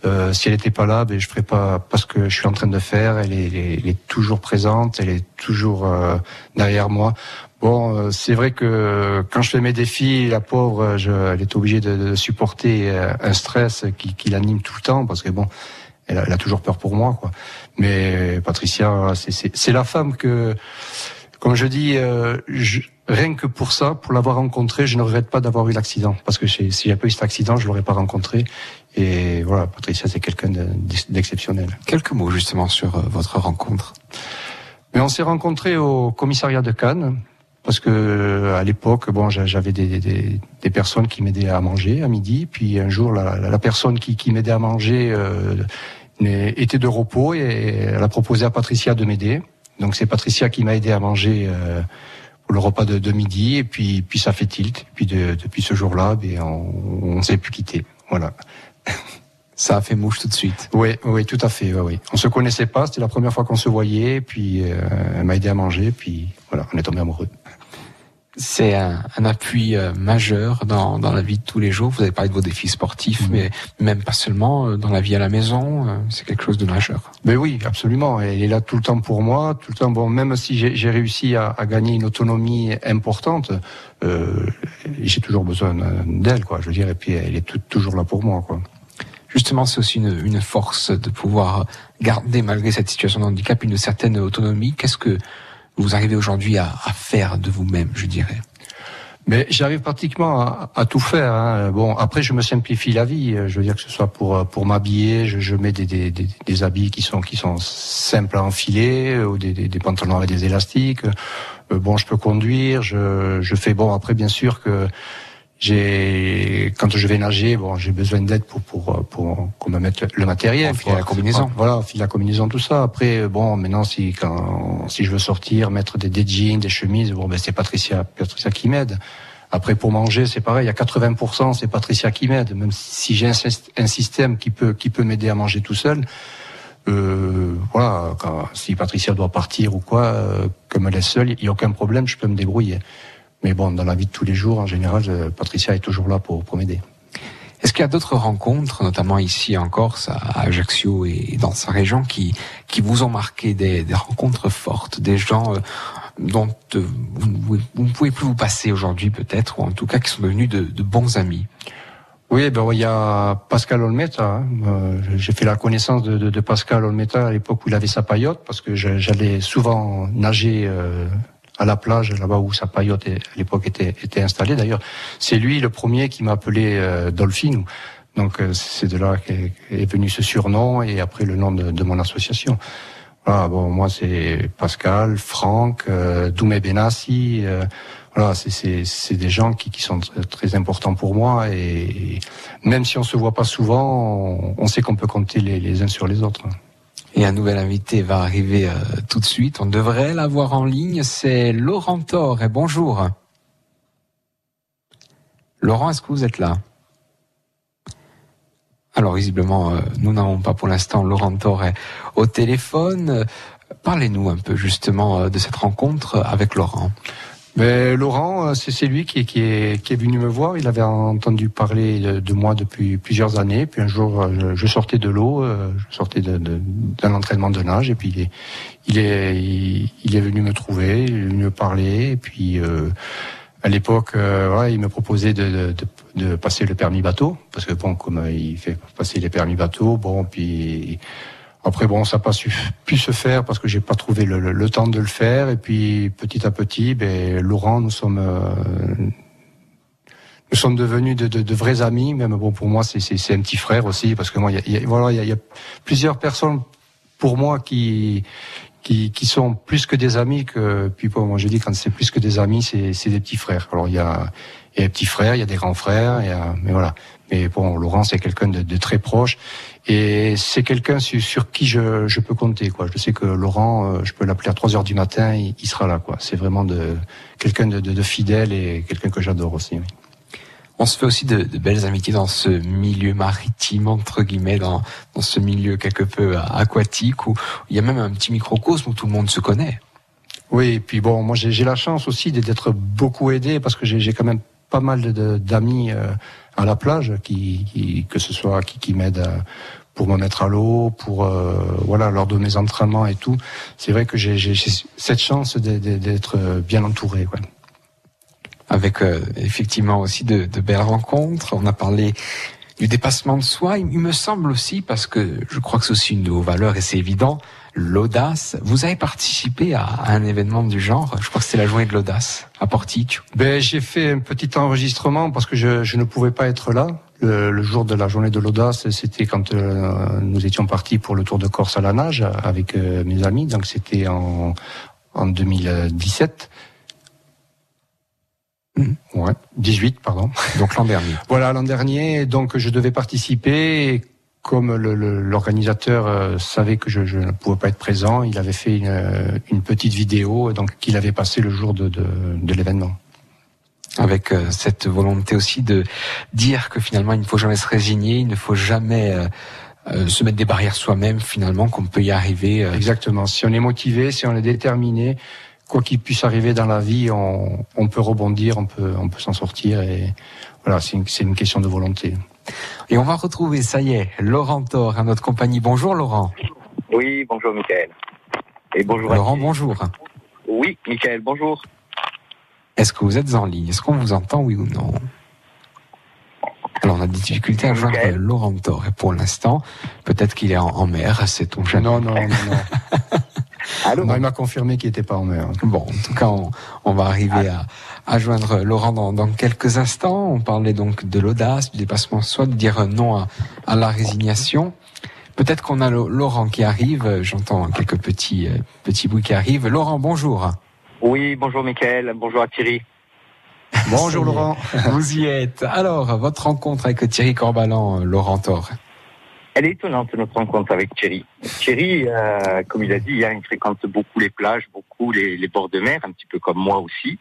Euh, si elle n'était pas là, ben je ferais pas parce que je suis en train de faire. Elle est, elle est, elle est toujours présente, elle est toujours euh, derrière moi. Bon, euh, c'est vrai que quand je fais mes défis, la pauvre, je, elle est obligée de, de supporter euh, un stress qui, qui l'anime tout le temps parce que bon, elle a, elle a toujours peur pour moi, quoi. Mais Patricia, c'est- la femme que comme je dis, euh, je- rien que pour ça, pour l'avoir rencontré, je ne regrette pas d'avoir eu l'accident. Parce que si j'avais pas eu cet accident, je l'aurais pas rencontré. Et voilà, Patricia, c'est quelqu'un de- d'exceptionnel. Quelques mots justement sur euh, votre rencontre. Mais on s'est rencontrés au commissariat de Cannes. Parce que à l'époque, bon, j'a- j'avais des, des, des personnes qui m'aidaient à manger à midi. Puis un jour, la, la- la personne qui, qui m'aidait à manger euh, était de repos et elle a proposé à Patricia de m'aider. Donc c'est Patricia qui m'a aidé à manger euh, pour le repas de, de midi. Et puis, puis ça fait tilt. Puis de- depuis ce jour-là, ben, on, on s'est plus quitté. Voilà. Ça a fait mouche tout de suite. Oui, oui, tout à fait. Oui, oui. On se connaissait pas, c'était la première fois qu'on se voyait, puis euh, elle m'a aidé à manger, puis voilà, on est tombé amoureux. C'est un, un appui euh, majeur dans, dans la vie de tous les jours. Vous avez parlé de vos défis sportifs, mais même pas seulement euh, dans la vie à la maison. euh, C'est quelque chose de majeur. Mais oui, absolument. Elle est là tout le temps pour moi, tout le temps. Bon, même si j'ai réussi à, à gagner une autonomie importante, j'ai toujours besoin d'elle, quoi. Je veux dire, et puis elle est tout- toujours là pour moi, quoi. Justement, c'est aussi une, une force de pouvoir garder, malgré cette situation de handicap, une certaine autonomie. Qu'est-ce que vous arrivez aujourd'hui à, à faire de vous-même, je dirais? Mais j'arrive pratiquement à, à tout faire. Hein. Bon, après, je me simplifie la vie. Je veux dire que ce soit pour pour m'habiller, je, je mets des, des, des, des habits qui sont qui sont simples à enfiler, ou des, des, des pantalons avec des élastiques. Euh, bon, je peux conduire. Je, je fais bon. Après, bien sûr que j'ai quand je vais nager, bon, j'ai besoin d'aide pour pour pour qu'on me mette le matériel, Enfiler la combinaison. Voilà, filer la combinaison, tout ça. Après, bon, maintenant si quand si je veux sortir, mettre des, des jeans, des chemises, bon, ben c'est Patricia Patricia qui m'aide. Après, pour manger, c'est pareil. Il y a 80%, c'est Patricia qui m'aide. Même si j'ai un système qui peut qui peut m'aider à manger tout seul. Euh, voilà, quand, si Patricia doit partir ou quoi, euh, que me laisse seul, il y a aucun problème, je peux me débrouiller. Mais bon, dans la vie de tous les jours, en général, je- Patricia est toujours là pour, pour m'aider. Est-ce qu'il y a d'autres rencontres, notamment ici en Corse, à Ajaccio et dans sa région, qui, qui vous ont marqué des, des rencontres fortes, des gens euh, dont euh, vous, vous- ne pouvez plus vous passer aujourd'hui peut-être, ou en tout cas qui sont devenus de, de bons amis? Oui, ben il y a Pascal Olmeta. hein. Euh, J'ai fait la connaissance de, de- de Pascal Olmeta à l'époque où il avait sa paillote, parce que j'allais souvent nager euh, à la plage, là-bas où sa paillote à l'époque était, était installée. D'ailleurs, c'est lui le premier qui m'a appelé euh. Donc euh, c'est de là qu'est est venu ce surnom et après le nom de, de mon association. Voilà, bon, moi c'est Pascal, Franck, euh, Doumé Benassi. euh, voilà, c'est- des gens qui, qui sont très, très importants pour moi et même si on se voit pas souvent, on, on sait qu'on peut compter les, les uns sur les autres. Et un nouvel invité va arriver euh, tout de suite. On devrait l'avoir en ligne. C'est Laurent Thor. Et bonjour. Laurent, est-ce que vous êtes là? Alors, visiblement, euh, nous n'avons pas pour l'instant Laurent Thor au téléphone. Euh, Parlez-nous un peu justement de cette rencontre avec Laurent. Mais Laurent, euh, c'est lui qui, qui, est, qui est venu me voir. Il avait entendu parler de, moi depuis plusieurs années. Puis un jour, euh, je, sortais de l'eau, euh, je sortais d'un entraînement de nage, et puis il est, il est, il, est venu me trouver, il est venu me parler. Et puis euh, à l'époque, il me proposait de, de, de- passer le permis bateau, parce que bon, comme il fait passer les permis bateau, bon, puis après, bon, ça n'a pas su, pu se faire parce que j'ai pas trouvé le, le- le temps de le faire. Et puis, petit à petit, ben, Laurent, nous sommes, euh, nous sommes devenus de, de- de vrais amis. Même bon, pour moi, c'est- un petit frère aussi parce que moi, y a, y a- voilà, il y y a plusieurs personnes pour moi qui qui, qui sont plus que des amis que puis bon, moi je dis quand c'est plus que des amis c'est des petits frères alors il y a y a des petits frères il y a des grands frères y a, mais voilà mais bon Laurent c'est quelqu'un de, de très proche et c'est quelqu'un sur, sur qui je, je peux compter quoi je sais que Laurent euh, je peux l'appeler à 3 heures du matin il, il sera là quoi c'est vraiment de quelqu'un de, de, de fidèle et quelqu'un que j'adore aussi oui. On se fait aussi de, de belles amitiés dans ce milieu maritime, entre guillemets, dans, dans ce milieu quelque peu aquatique, où il y a même un petit microcosme où tout le monde se connaît. Oui, et puis bon, moi j'ai la chance aussi d'être beaucoup aidé parce que j'ai quand même pas mal de- de- d'amis euh, à la plage qui, qui que ce soit qui, qui m'aident à- pour me mettre à l'eau, pour euh, voilà lors de mes entraînements et tout. C'est vrai que j'ai cette chance d'être bien entouré. Quoi. avec euh, effectivement aussi de, de belles rencontres. On a parlé du dépassement de soi. Il me semble aussi, parce que je crois que c'est aussi une de vos valeurs et c'est évident, l'audace. Vous avez participé à, un événement du genre, je crois que c'était la journée de l'audace à Portic. Ben, j'ai fait un petit enregistrement parce que je, je ne pouvais pas être là. Le, le jour de la journée de l'audace, c'était quand euh, nous étions partis pour le Tour de Corse à la nage avec euh, mes amis. Donc c'était en, en 2017. Ouais, 18, pardon. Donc l'an dernier. Voilà, l'an dernier. Donc je devais participer. Et comme le- le- l'organisateur euh, savait que je, je ne pouvais pas être présent, il avait fait une, une petite vidéo donc qu'il avait passé le jour de, de, de l'événement. Avec euh, cette volonté aussi de dire que finalement il ne faut jamais se résigner, il ne faut jamais euh, euh, se mettre des barrières soi-même finalement, qu'on peut y arriver. euh, Exactement. Si on est motivé, si on est déterminé, quoi qu'il puisse arriver dans la vie, on, on peut rebondir, on peut, on peut s'en sortir. Et voilà, c'est une, c'est une question de volonté. Et on va retrouver, ça y est, Laurent Thor à notre compagnie. Bonjour Laurent. Oui, bonjour Michael. Et bonjour. Laurent, bonjour. Oui, Michael, bonjour. Est-ce que vous êtes en ligne? Est-ce qu'on vous entend, oui ou non? Alors, on a des difficultés à joindre Laurent Thor. Et pour l'instant, peut-être qu'il est en, en mer, c'est ton jamais. Non, non, non, non. Non, il m'a confirmé qu'il n'était pas en mer. Bon, en tout cas, on, on va arriver à, à joindre Laurent dans, dans quelques instants. On parlait donc de l'audace, du dépassement de soi, de dire non à, à la résignation. Peut-être qu'on a Laurent qui arrive. J'entends quelques petits euh, petits bruits qui arrivent. Laurent, bonjour. Oui, bonjour Michael, bonjour à Thierry. Bonjour Laurent. Vous y êtes. Alors, votre rencontre avec Thierry Corbalan, Laurent Thor. Elle est étonnante notre rencontre avec Thierry. Thierry, euh, comme il a dit, hein, il fréquente beaucoup les plages, beaucoup les, les bords de mer, un petit peu comme moi aussi.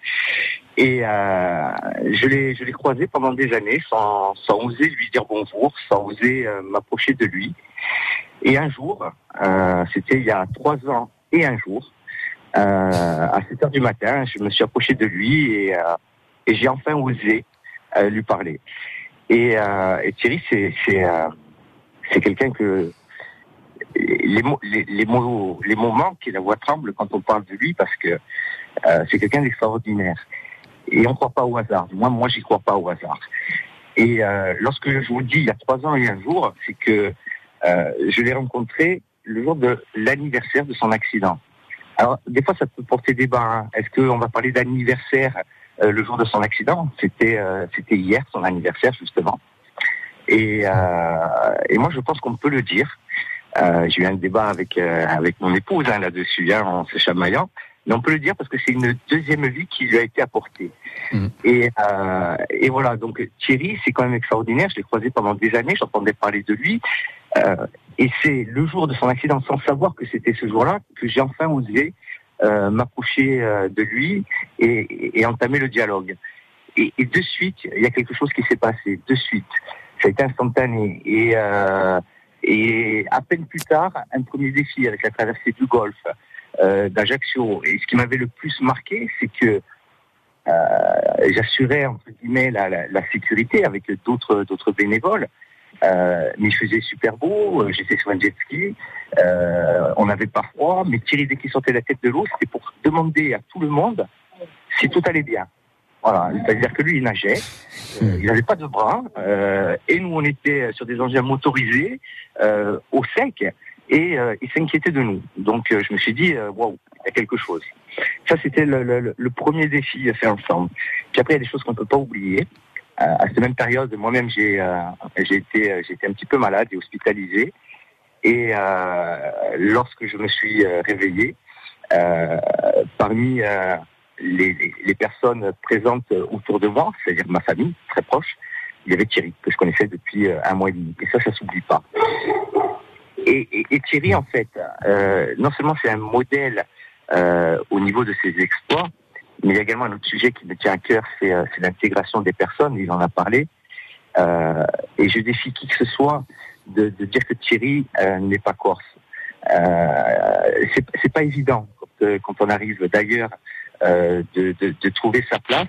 Et euh, je l'ai je l'ai croisé pendant des années sans, sans oser lui dire bonjour, sans oser euh, m'approcher de lui. Et un jour, euh, c'était il y a trois ans et un jour, euh, à 7 heures du matin, je me suis approché de lui et, euh, et j'ai enfin osé lui parler. Et, et Thierry, c'est c'est quelqu'un que les les, les mots, les manquent la voix tremble quand on parle de lui parce que euh, c'est quelqu'un d'extraordinaire. Et on ne croit pas au hasard. Moi, moi, j'y crois pas au hasard. Et euh, lorsque je vous le dis il y a trois ans et un jour, c'est que euh, je l'ai rencontré le jour de l'anniversaire de son accident. Alors, des fois, ça peut porter débat. hein. Est-ce qu'on va parler d'anniversaire le jour de son accident? C'était c'était hier, son anniversaire, justement. Et, euh, et moi, je pense qu'on peut le dire. Euh, J'ai eu un débat avec euh, avec mon épouse hein, là-dessus, hein, en se chamaillant. Mais on peut le dire parce que c'est une deuxième vie qui lui a été apportée. Et, euh, et voilà, donc Thierry, c'est quand même extraordinaire. Je l'ai croisé pendant des années, j'entendais parler de lui. Euh, et c'est le jour de son accident, sans savoir que c'était ce jour-là, que j'ai enfin osé euh, m'approcher euh, de lui et, et- entamer le dialogue. Et, et de suite, il y a quelque chose qui s'est passé. De suite, été instantané. Et, euh, et à peine plus tard, un premier défi avec la traversée du Golfe euh, d'Ajaccio. Et ce qui m'avait le plus marqué, c'est que euh, j'assurais entre guillemets la, la, la sécurité avec d'autres d'autres bénévoles. Euh, mais il faisait super beau, euh, j'étais sur un jet ski, euh, on n'avait pas froid, mais Thierry dès qu'il sortait la tête de l'eau, c'était pour demander à tout le monde si tout allait bien. Voilà, c'est-à-dire que lui il nageait, euh, il n'avait pas de bras, euh, et nous on était sur des engins motorisés euh, au sec, et euh, il s'inquiétait de nous. Donc je me suis dit waouh, il y a quelque chose. Ça c'était le, le- le premier défi à faire ensemble. Puis après il y a des choses qu'on ne peut pas oublier. À cette même période, moi-même, j'ai été, été un petit peu malade et hospitalisé. Et lorsque je me suis réveillé, parmi les, les- personnes présentes autour de moi, c'est-à-dire ma famille très proche, il y avait Thierry, que je connaissais depuis euh, un mois et demi. Et ça, ça s'oublie pas. Et, et- et Thierry, en fait, euh, non seulement c'est un modèle euh, au niveau de ses exploits, mais il y a également un autre sujet qui me tient à cœur, c'est euh, l'intégration des personnes, il en a parlé. Euh, et je défie qui que ce soit de, de dire que Thierry euh, n'est pas corse. C'est pas évident quand, quand on arrive d'ailleurs euh, de, de, de trouver sa place.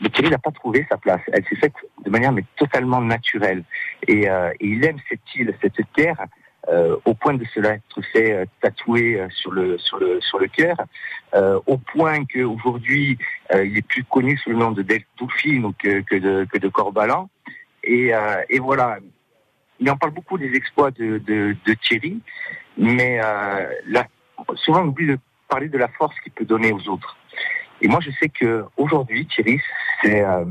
Mais Thierry n'a pas trouvé sa place. Elle s'est faite de manière mais totalement naturelle. Et, euh, il aime cette île, cette terre, euh, au point de se l'être fait euh, tatouer euh, sur le sur le sur le cœur, euh, au point qu'aujourd'hui il est plus connu sous le nom de Del que, que de que de Corbalan. Et, et voilà. Il en parle beaucoup des exploits de, de, de Thierry, mais là, souvent on oublie de parler de la force qu'il peut donner aux autres. Et moi, je sais que aujourd'hui, Thierry, c'est euh,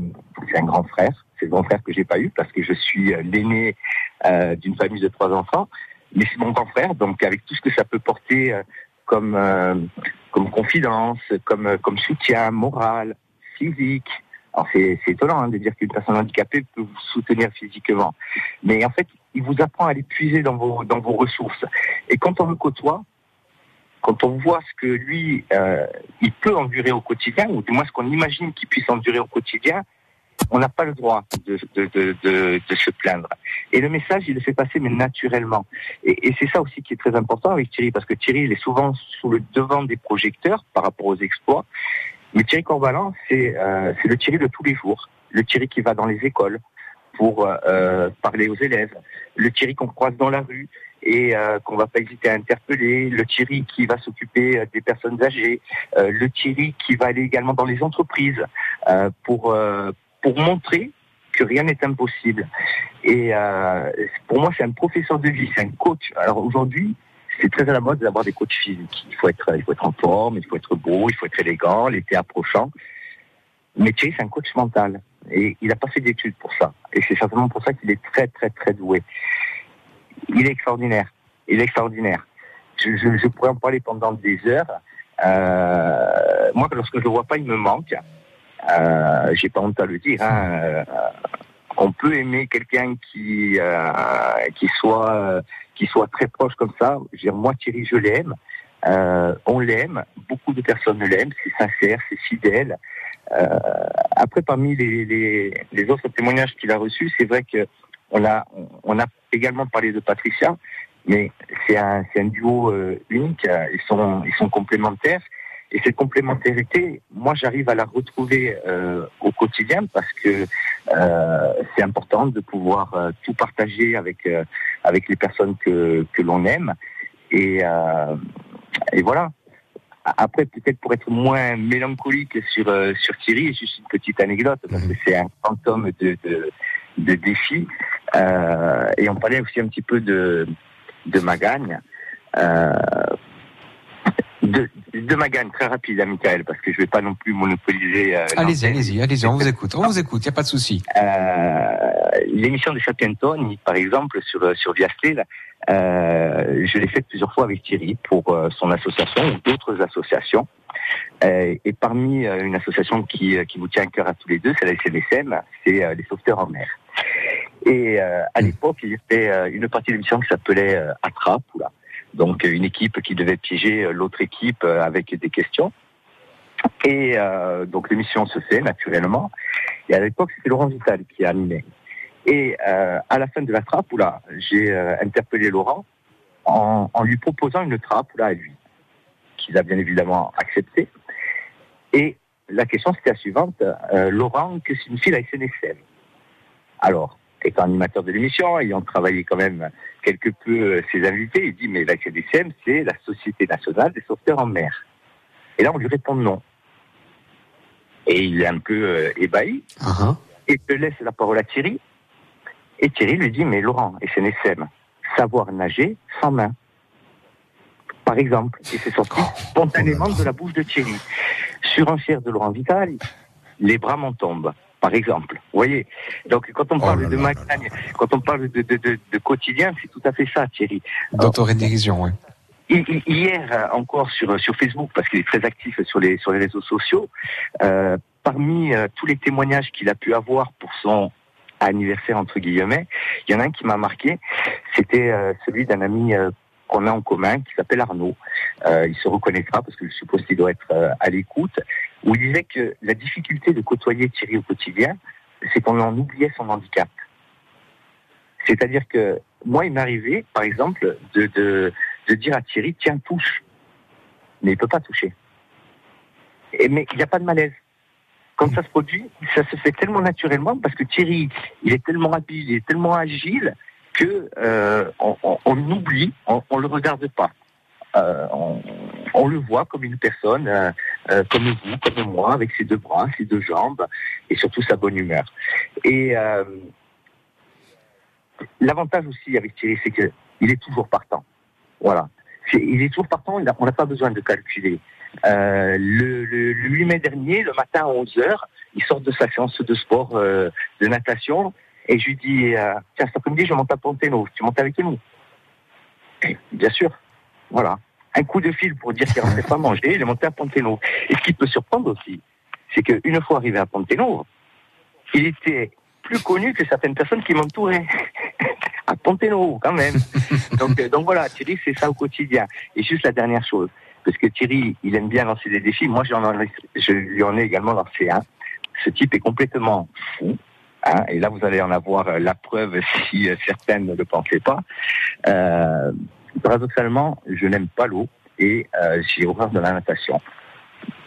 un grand frère. C'est le grand frère que j'ai pas eu parce que je suis euh, l'aîné euh, d'une famille de trois enfants. Mais c'est mon grand frère, donc avec tout ce que ça peut porter euh, comme euh, comme confidence, comme euh, comme soutien moral, physique. Alors c'est étonnant hein, de dire qu'une personne handicapée peut vous soutenir physiquement, mais en fait, il vous apprend à les puiser dans vos dans vos ressources. Et quand on le côtoie, quand on voit ce que lui, euh, il peut endurer au quotidien, ou du moins ce qu'on imagine qu'il puisse endurer au quotidien, on n'a pas le droit de, de, de, de, se plaindre. Et le message, il le fait passer, mais naturellement. Et, et c'est ça aussi qui est très important avec Thierry, parce que Thierry, il est souvent sous le devant des projecteurs par rapport aux exploits. Mais Thierry Corbalan, c'est euh, le Thierry de tous les jours. Le Thierry qui va dans les écoles pour euh, parler aux élèves. Le Thierry qu'on croise dans la rue et euh, qu'on va pas hésiter à interpeller, le Thierry qui va s'occuper euh, des personnes âgées, euh, le Thierry qui va aller également dans les entreprises euh, pour euh, pour montrer que rien n'est impossible. Et euh, pour moi, c'est un professeur de vie, c'est un coach. Alors aujourd'hui, c'est très à la mode d'avoir des coachs physiques. Il faut être, il faut être en forme, il faut être beau, il faut être élégant, l'été approchant. Mais Thierry, c'est un coach mental. Et il n'a pas fait d'études pour ça. Et c'est certainement pour ça qu'il est très, très, très doué. Il est extraordinaire. Il est extraordinaire. Je, je, je pourrais en parler pendant des heures. Euh, moi, lorsque je le vois pas, il me manque. Euh, J'ai pas honte à le dire. Hein. Euh, on peut aimer quelqu'un qui euh, qui soit qui soit très proche comme ça. Je veux dire, moi, Thierry, je l'aime. Euh, on l'aime. Beaucoup de personnes l'aiment. C'est sincère, c'est fidèle. Euh, après, parmi les, les, les autres témoignages qu'il a reçus, c'est vrai que on a on a également parlé de Patricia, mais c'est un un duo euh, unique. Ils sont ils sont complémentaires. Et cette complémentarité, moi, j'arrive à la retrouver euh, au quotidien parce que euh, c'est important de pouvoir euh, tout partager avec euh, avec les personnes que que l'on aime. Et euh, et voilà. Après, peut-être pour être moins mélancolique sur euh, sur Thierry, juste une petite anecdote parce que c'est un fantôme de de, de défis. Euh, et on parlait aussi un petit peu de de Magagne. Euh, de, de Magagne, très rapide, à Michael, parce que je vais pas non plus monopoliser. euh, Allez-y, allez-y, allez-y, on vous écoute, on vous écoute, il n'y a pas de souci. Euh, L'émission de Chapentoni, par exemple, sur, sur Viastel, euh, je l'ai faite plusieurs fois avec Thierry pour son association ou d'autres associations. Et parmi une association qui, qui vous tient à cœur à tous les deux, c'est la SNSM, c'est les sauveteurs en mer. Et euh, à l'époque, il y avait euh, une partie de l'émission qui s'appelait euh, Attrape, là. donc euh, une équipe qui devait piéger l'autre équipe avec des questions. Et euh, donc l'émission se fait naturellement. Et à l'époque, c'était Laurent Vital qui animait. Et euh, à la fin de la trappe, là, j'ai euh, interpellé Laurent en, en lui proposant une trappe là à lui, qu'il a bien évidemment accepté. Et la question c'était la suivante euh, Laurent, que signifie la SNSM Alors, étant animateur de l'émission, ayant travaillé quand même quelque peu euh, ses invités, il dit mais la SNSM c'est la Société nationale des sauveteurs en mer. Et là on lui répond non. Et il est un peu euh, ébahi. Et je laisse la parole à Thierry. Et Thierry lui dit, mais Laurent, SNSM, savoir nager sans main. Par exemple. Et c'est sorti spontanément de la bouche de Thierry. Surenchère de Laurent Vital, les bras m'en tombent. Par exemple. Vous voyez Donc, quand on parle de Magagne, quand on parle de, de, de, de quotidien, c'est tout à fait ça, Thierry. D'autorédérision, oui. Hi- hi- Hier encore sur sur Facebook parce qu'il est très actif sur les sur les réseaux sociaux. euh, parmi euh, tous les témoignages qu'il a pu avoir pour son anniversaire entre guillemets, il y en a un qui m'a marqué. C'était euh, celui d'un ami qu'on a en commun qui s'appelle Arnaud. Il se reconnaîtra parce que je suppose qu'il doit être à l'écoute. Où il disait que la difficulté de côtoyer Thierry au quotidien, c'est qu'on en oubliait son handicap. C'est-à-dire que moi, il m'arrivait, par exemple, de, dire à Thierry, tiens, touche. Mais il peut pas toucher. Mais il n'y a pas de malaise. Quand ça se produit, ça se fait tellement naturellement parce que Thierry, il est tellement habile, il est tellement agile que euh, on, on- on oublie, on, on le regarde pas. Euh, on, on le voit comme une personne, euh, euh, comme vous, comme moi, avec ses deux bras, ses deux jambes et surtout sa bonne humeur. Et euh, l'avantage aussi avec Thierry, c'est que il est toujours partant. Voilà. Il est toujours partant, on n'a pas besoin de calculer. Euh, le, le, le 8 mai dernier, le matin à 11h, il sort de sa séance de sport euh, de natation et je lui dis euh, Tiens, cet après-midi, je monte à Ponténo, tu montes avec nous? Bien sûr. Voilà. Un coup de fil pour dire qu'il ne pas manger, il est monté à Ponténo. Et ce qui peut surprendre aussi, c'est qu'une fois arrivé à Ponténo, il était plus connu que certaines personnes qui m'entouraient. à Ponténo, quand même. donc, euh, donc voilà, Thierry, c'est ça au quotidien. Et juste la dernière chose, parce que Thierry, il aime bien lancer des défis. Moi, j'en je lui en ai également lancé un. Ce type est complètement fou. hein, et là, vous allez en avoir euh, la preuve si euh, certaines ne le pensaient pas. Euh, paradoxalement, je n'aime pas l'eau et euh, j'ai horreur de la natation.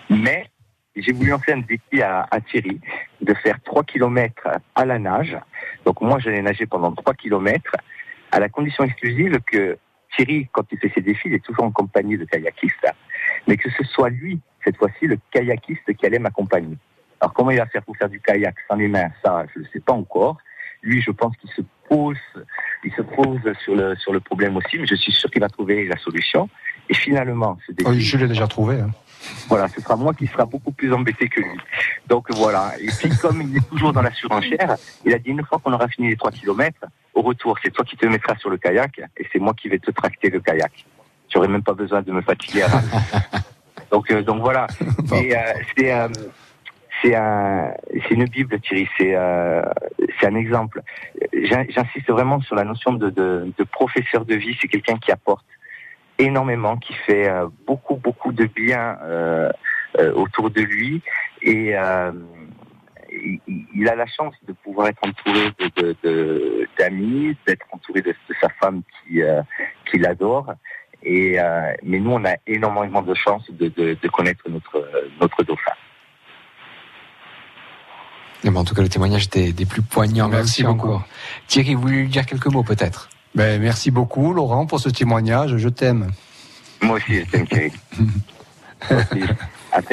Mais j'ai voulu lancer un défi à, à Thierry de faire 3 km à la nage. Donc moi, j'allais nager pendant 3 km à la condition exclusive que Thierry, quand il fait ses défis, il est toujours en compagnie de kayakistes, mais que ce soit lui, cette fois-ci, le kayakiste qui allait m'accompagner. Alors comment il va faire pour faire du kayak sans les mains? Ça, je ne sais pas encore. Lui, je pense qu'il se pose, il se pose sur le sur le problème aussi, mais je suis sûr qu'il va trouver la solution. Et finalement, ce défi, Oui, je l'ai déjà trouvé. hein. voilà, ce sera moi qui sera beaucoup plus embêté que lui. Donc voilà. Et puis comme il est toujours dans la surenchère, il a dit une fois qu'on aura fini les trois kilomètres, au retour, c'est toi qui te mettras sur le kayak et c'est moi qui vais te tracter le kayak. J'aurais même pas besoin de me fatiguer. à donc euh, donc voilà. Et, euh, c'est euh, c'est un c'est une bible Thierry. C'est euh, c'est un exemple. J'in- J'insiste vraiment sur la notion de, de, de professeur de vie. C'est quelqu'un qui apporte énormément, qui fait euh, beaucoup, beaucoup de bien euh, euh, autour de lui. Et euh, il, il a la chance de pouvoir être entouré de- d'amis, d'être entouré de, sa femme qui, euh, qui l'adore. Et, mais nous, on a énormément de chance de connaître notre, notre dauphin. En tout cas, le témoignage était des plus poignants. Merci beaucoup. encore. Thierry, vous voulez lui dire quelques mots peut-être? Ben, merci beaucoup, Laurent, pour ce témoignage. Je t'aime. Moi aussi, je t'aime, Thierry.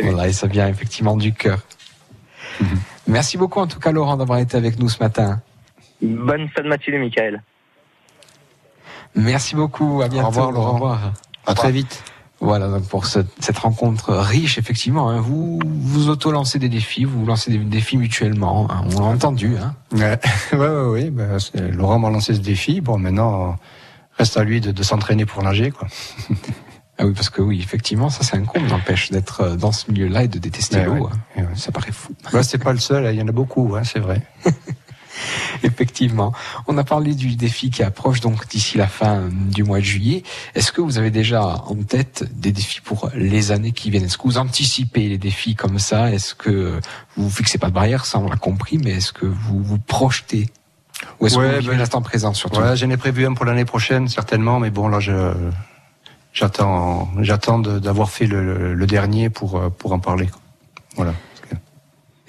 Voilà, et ça vient effectivement du cœur. Merci beaucoup en tout cas, Laurent, d'avoir été avec nous ce matin. Bonne fin de matinée, Michael. Merci beaucoup. À bientôt. revoir, Laurent. Au revoir. À très vite. Voilà donc pour ce- cette rencontre riche, effectivement. hein. vous vous auto-lancez des défis, vous lancez des défis mutuellement. hein. On l'a entendu. Hein. Ouais, ouais, ouais, ouais. C'est- Laurent m'a lancé ce défi. Bon, maintenant, reste à lui de, de s'entraîner pour nager, quoi. Ah oui, parce que oui, effectivement, ça c'est un comble, n'empêche d'être euh, dans ce milieu-là et de détester Ouais, l'eau. hein. Ça paraît fou. Ouais, c'est pas le seul, hein, il y en a beaucoup, hein, c'est vrai. Effectivement. On a parlé du défi qui approche donc d'ici la fin du mois de juillet. Est-ce que vous avez déjà en tête des défis pour les années qui viennent? Est-ce que vous anticipez les défis comme ça? Est-ce que vous fixez pas de barrière Ça, on l'a compris, mais est-ce que vous vous projetez? Ou est-ce que vous ben, l'instant présent surtout? Ouais, j'en ai prévu un pour l'année prochaine, certainement, mais bon, là, je, j'attends, j'attends d'avoir fait le, le- dernier pour, pour en parler. Voilà.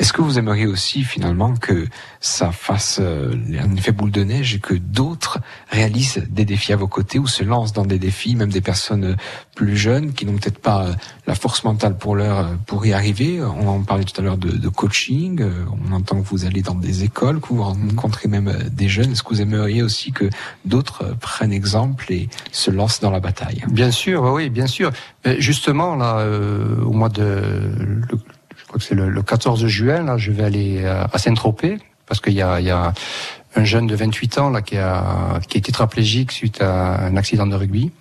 Est-ce que vous aimeriez aussi finalement que ça fasse euh, un effet boule de neige et que d'autres réalisent des défis à vos côtés ou se lancent dans des défis, même des personnes euh, plus jeunes qui n'ont peut-être pas euh, la force mentale pour leur euh, pour y arriver? On en parlait tout à l'heure de, de coaching. On entend que vous allez dans des écoles, que vous rencontrez même des jeunes. Est-ce que vous aimeriez aussi que d'autres prennent exemple et se lancent dans la bataille? Bien sûr, oui, bien sûr. Justement, là, euh, au mois de, crois que c'est le, le 14 juin, là, je vais aller à, à Saint-Tropez parce qu'il y a, un jeune de 28 ans là qui été tétraplégique suite à un accident de rugby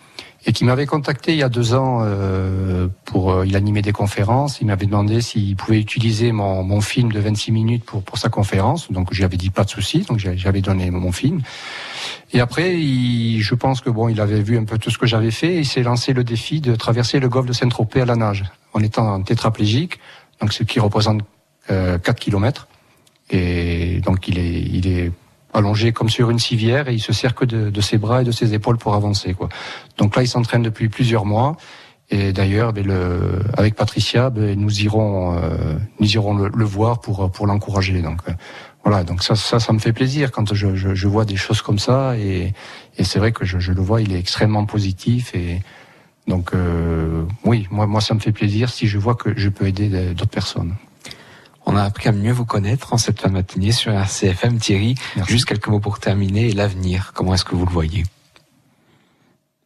et qui m'avait contacté il y a deux ans euh, pour, euh, il animait des conférences. Il m'avait demandé s'il pouvait utiliser mon, film de 26 minutes pour, sa conférence. Donc, je lui avais dit pas de souci. Donc, j'avais donné mon film. Et après, je pense que bon, il avait vu un peu tout ce que j'avais fait et il s'est lancé le défi de traverser le golfe de Saint-Tropez à la nage en étant tétraplégique, donc ce qui représente euh, 4 kilomètres. Et donc il est, il est allongé comme sur une civière et il se sert que de, de ses bras et de ses épaules pour avancer. Quoi. Donc là, il s'entraîne depuis plusieurs mois. Et d'ailleurs, ben, avec Patricia, ben, nous irons, euh, nous irons le, le voir pour pour l'encourager. Donc euh, voilà, donc ça, ça, ça me fait plaisir quand je, je, je vois des choses comme ça. Et, et c'est vrai que je, je le vois, il est extrêmement positif. Et donc euh, oui, moi, moi, ça me fait plaisir si je vois que je peux aider de- d'autres personnes. On a appris à mieux vous connaître en cette fin de matinée sur RCFM. Thierry, juste quelques mots pour terminer. Et l'avenir, comment est-ce que vous le voyez?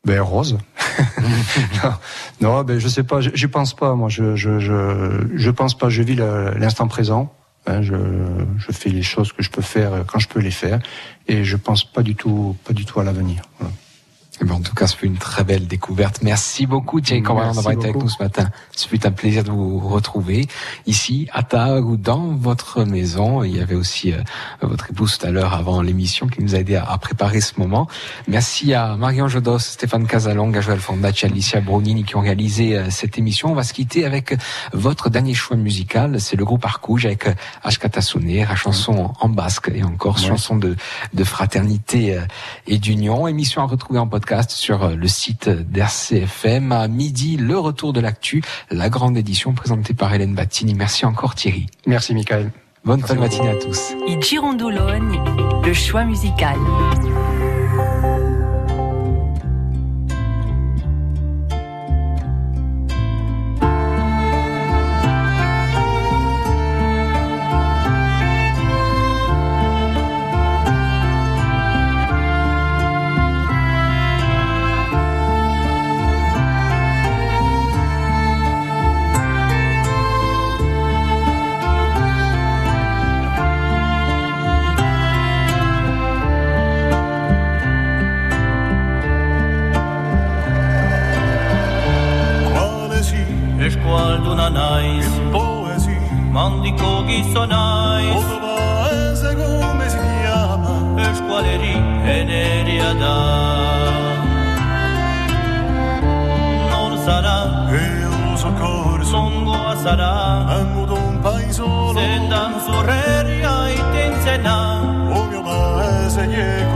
Ben rose. non, non, ben je sais pas, je, je pense pas. Moi, je je je je pense pas. Je vis l'instant présent. hein, je je fais les choses que je peux faire quand je peux les faire, et je pense pas du tout pas du tout à l'avenir. Voilà. En tout cas, ce fut une très belle découverte. Merci beaucoup Thierry Corvalon Merci d'avoir été avec nous ce matin. Ce fut un plaisir de vous retrouver ici à Tag ou dans votre maison. Il y avait aussi euh, votre épouse tout à l'heure avant l'émission qui nous a aidé à, à préparer ce moment. Merci à Marion Jodos, Stéphane Casalong, Joël Fondacci, Alicia Brunini qui ont réalisé euh, cette émission. On va se quitter avec euh, votre dernier choix musical. C'est le groupe Arcouge avec euh, Ashkata Souner, la chanson en basque et encore Ouais. chanson de, de fraternité euh, et d'union. Émission à retrouver en podcast sur euh, le site d'RCFM. À midi, le retour de l'actu, la grande édition présentée par Hélène Battini. Merci encore Thierry. Merci Michael. Bonne fin de matinée à tous. I Girondologne, le choix musical. Darà un modo un paese solo sentan sure e i tensena ogni male se ie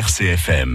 RCFM.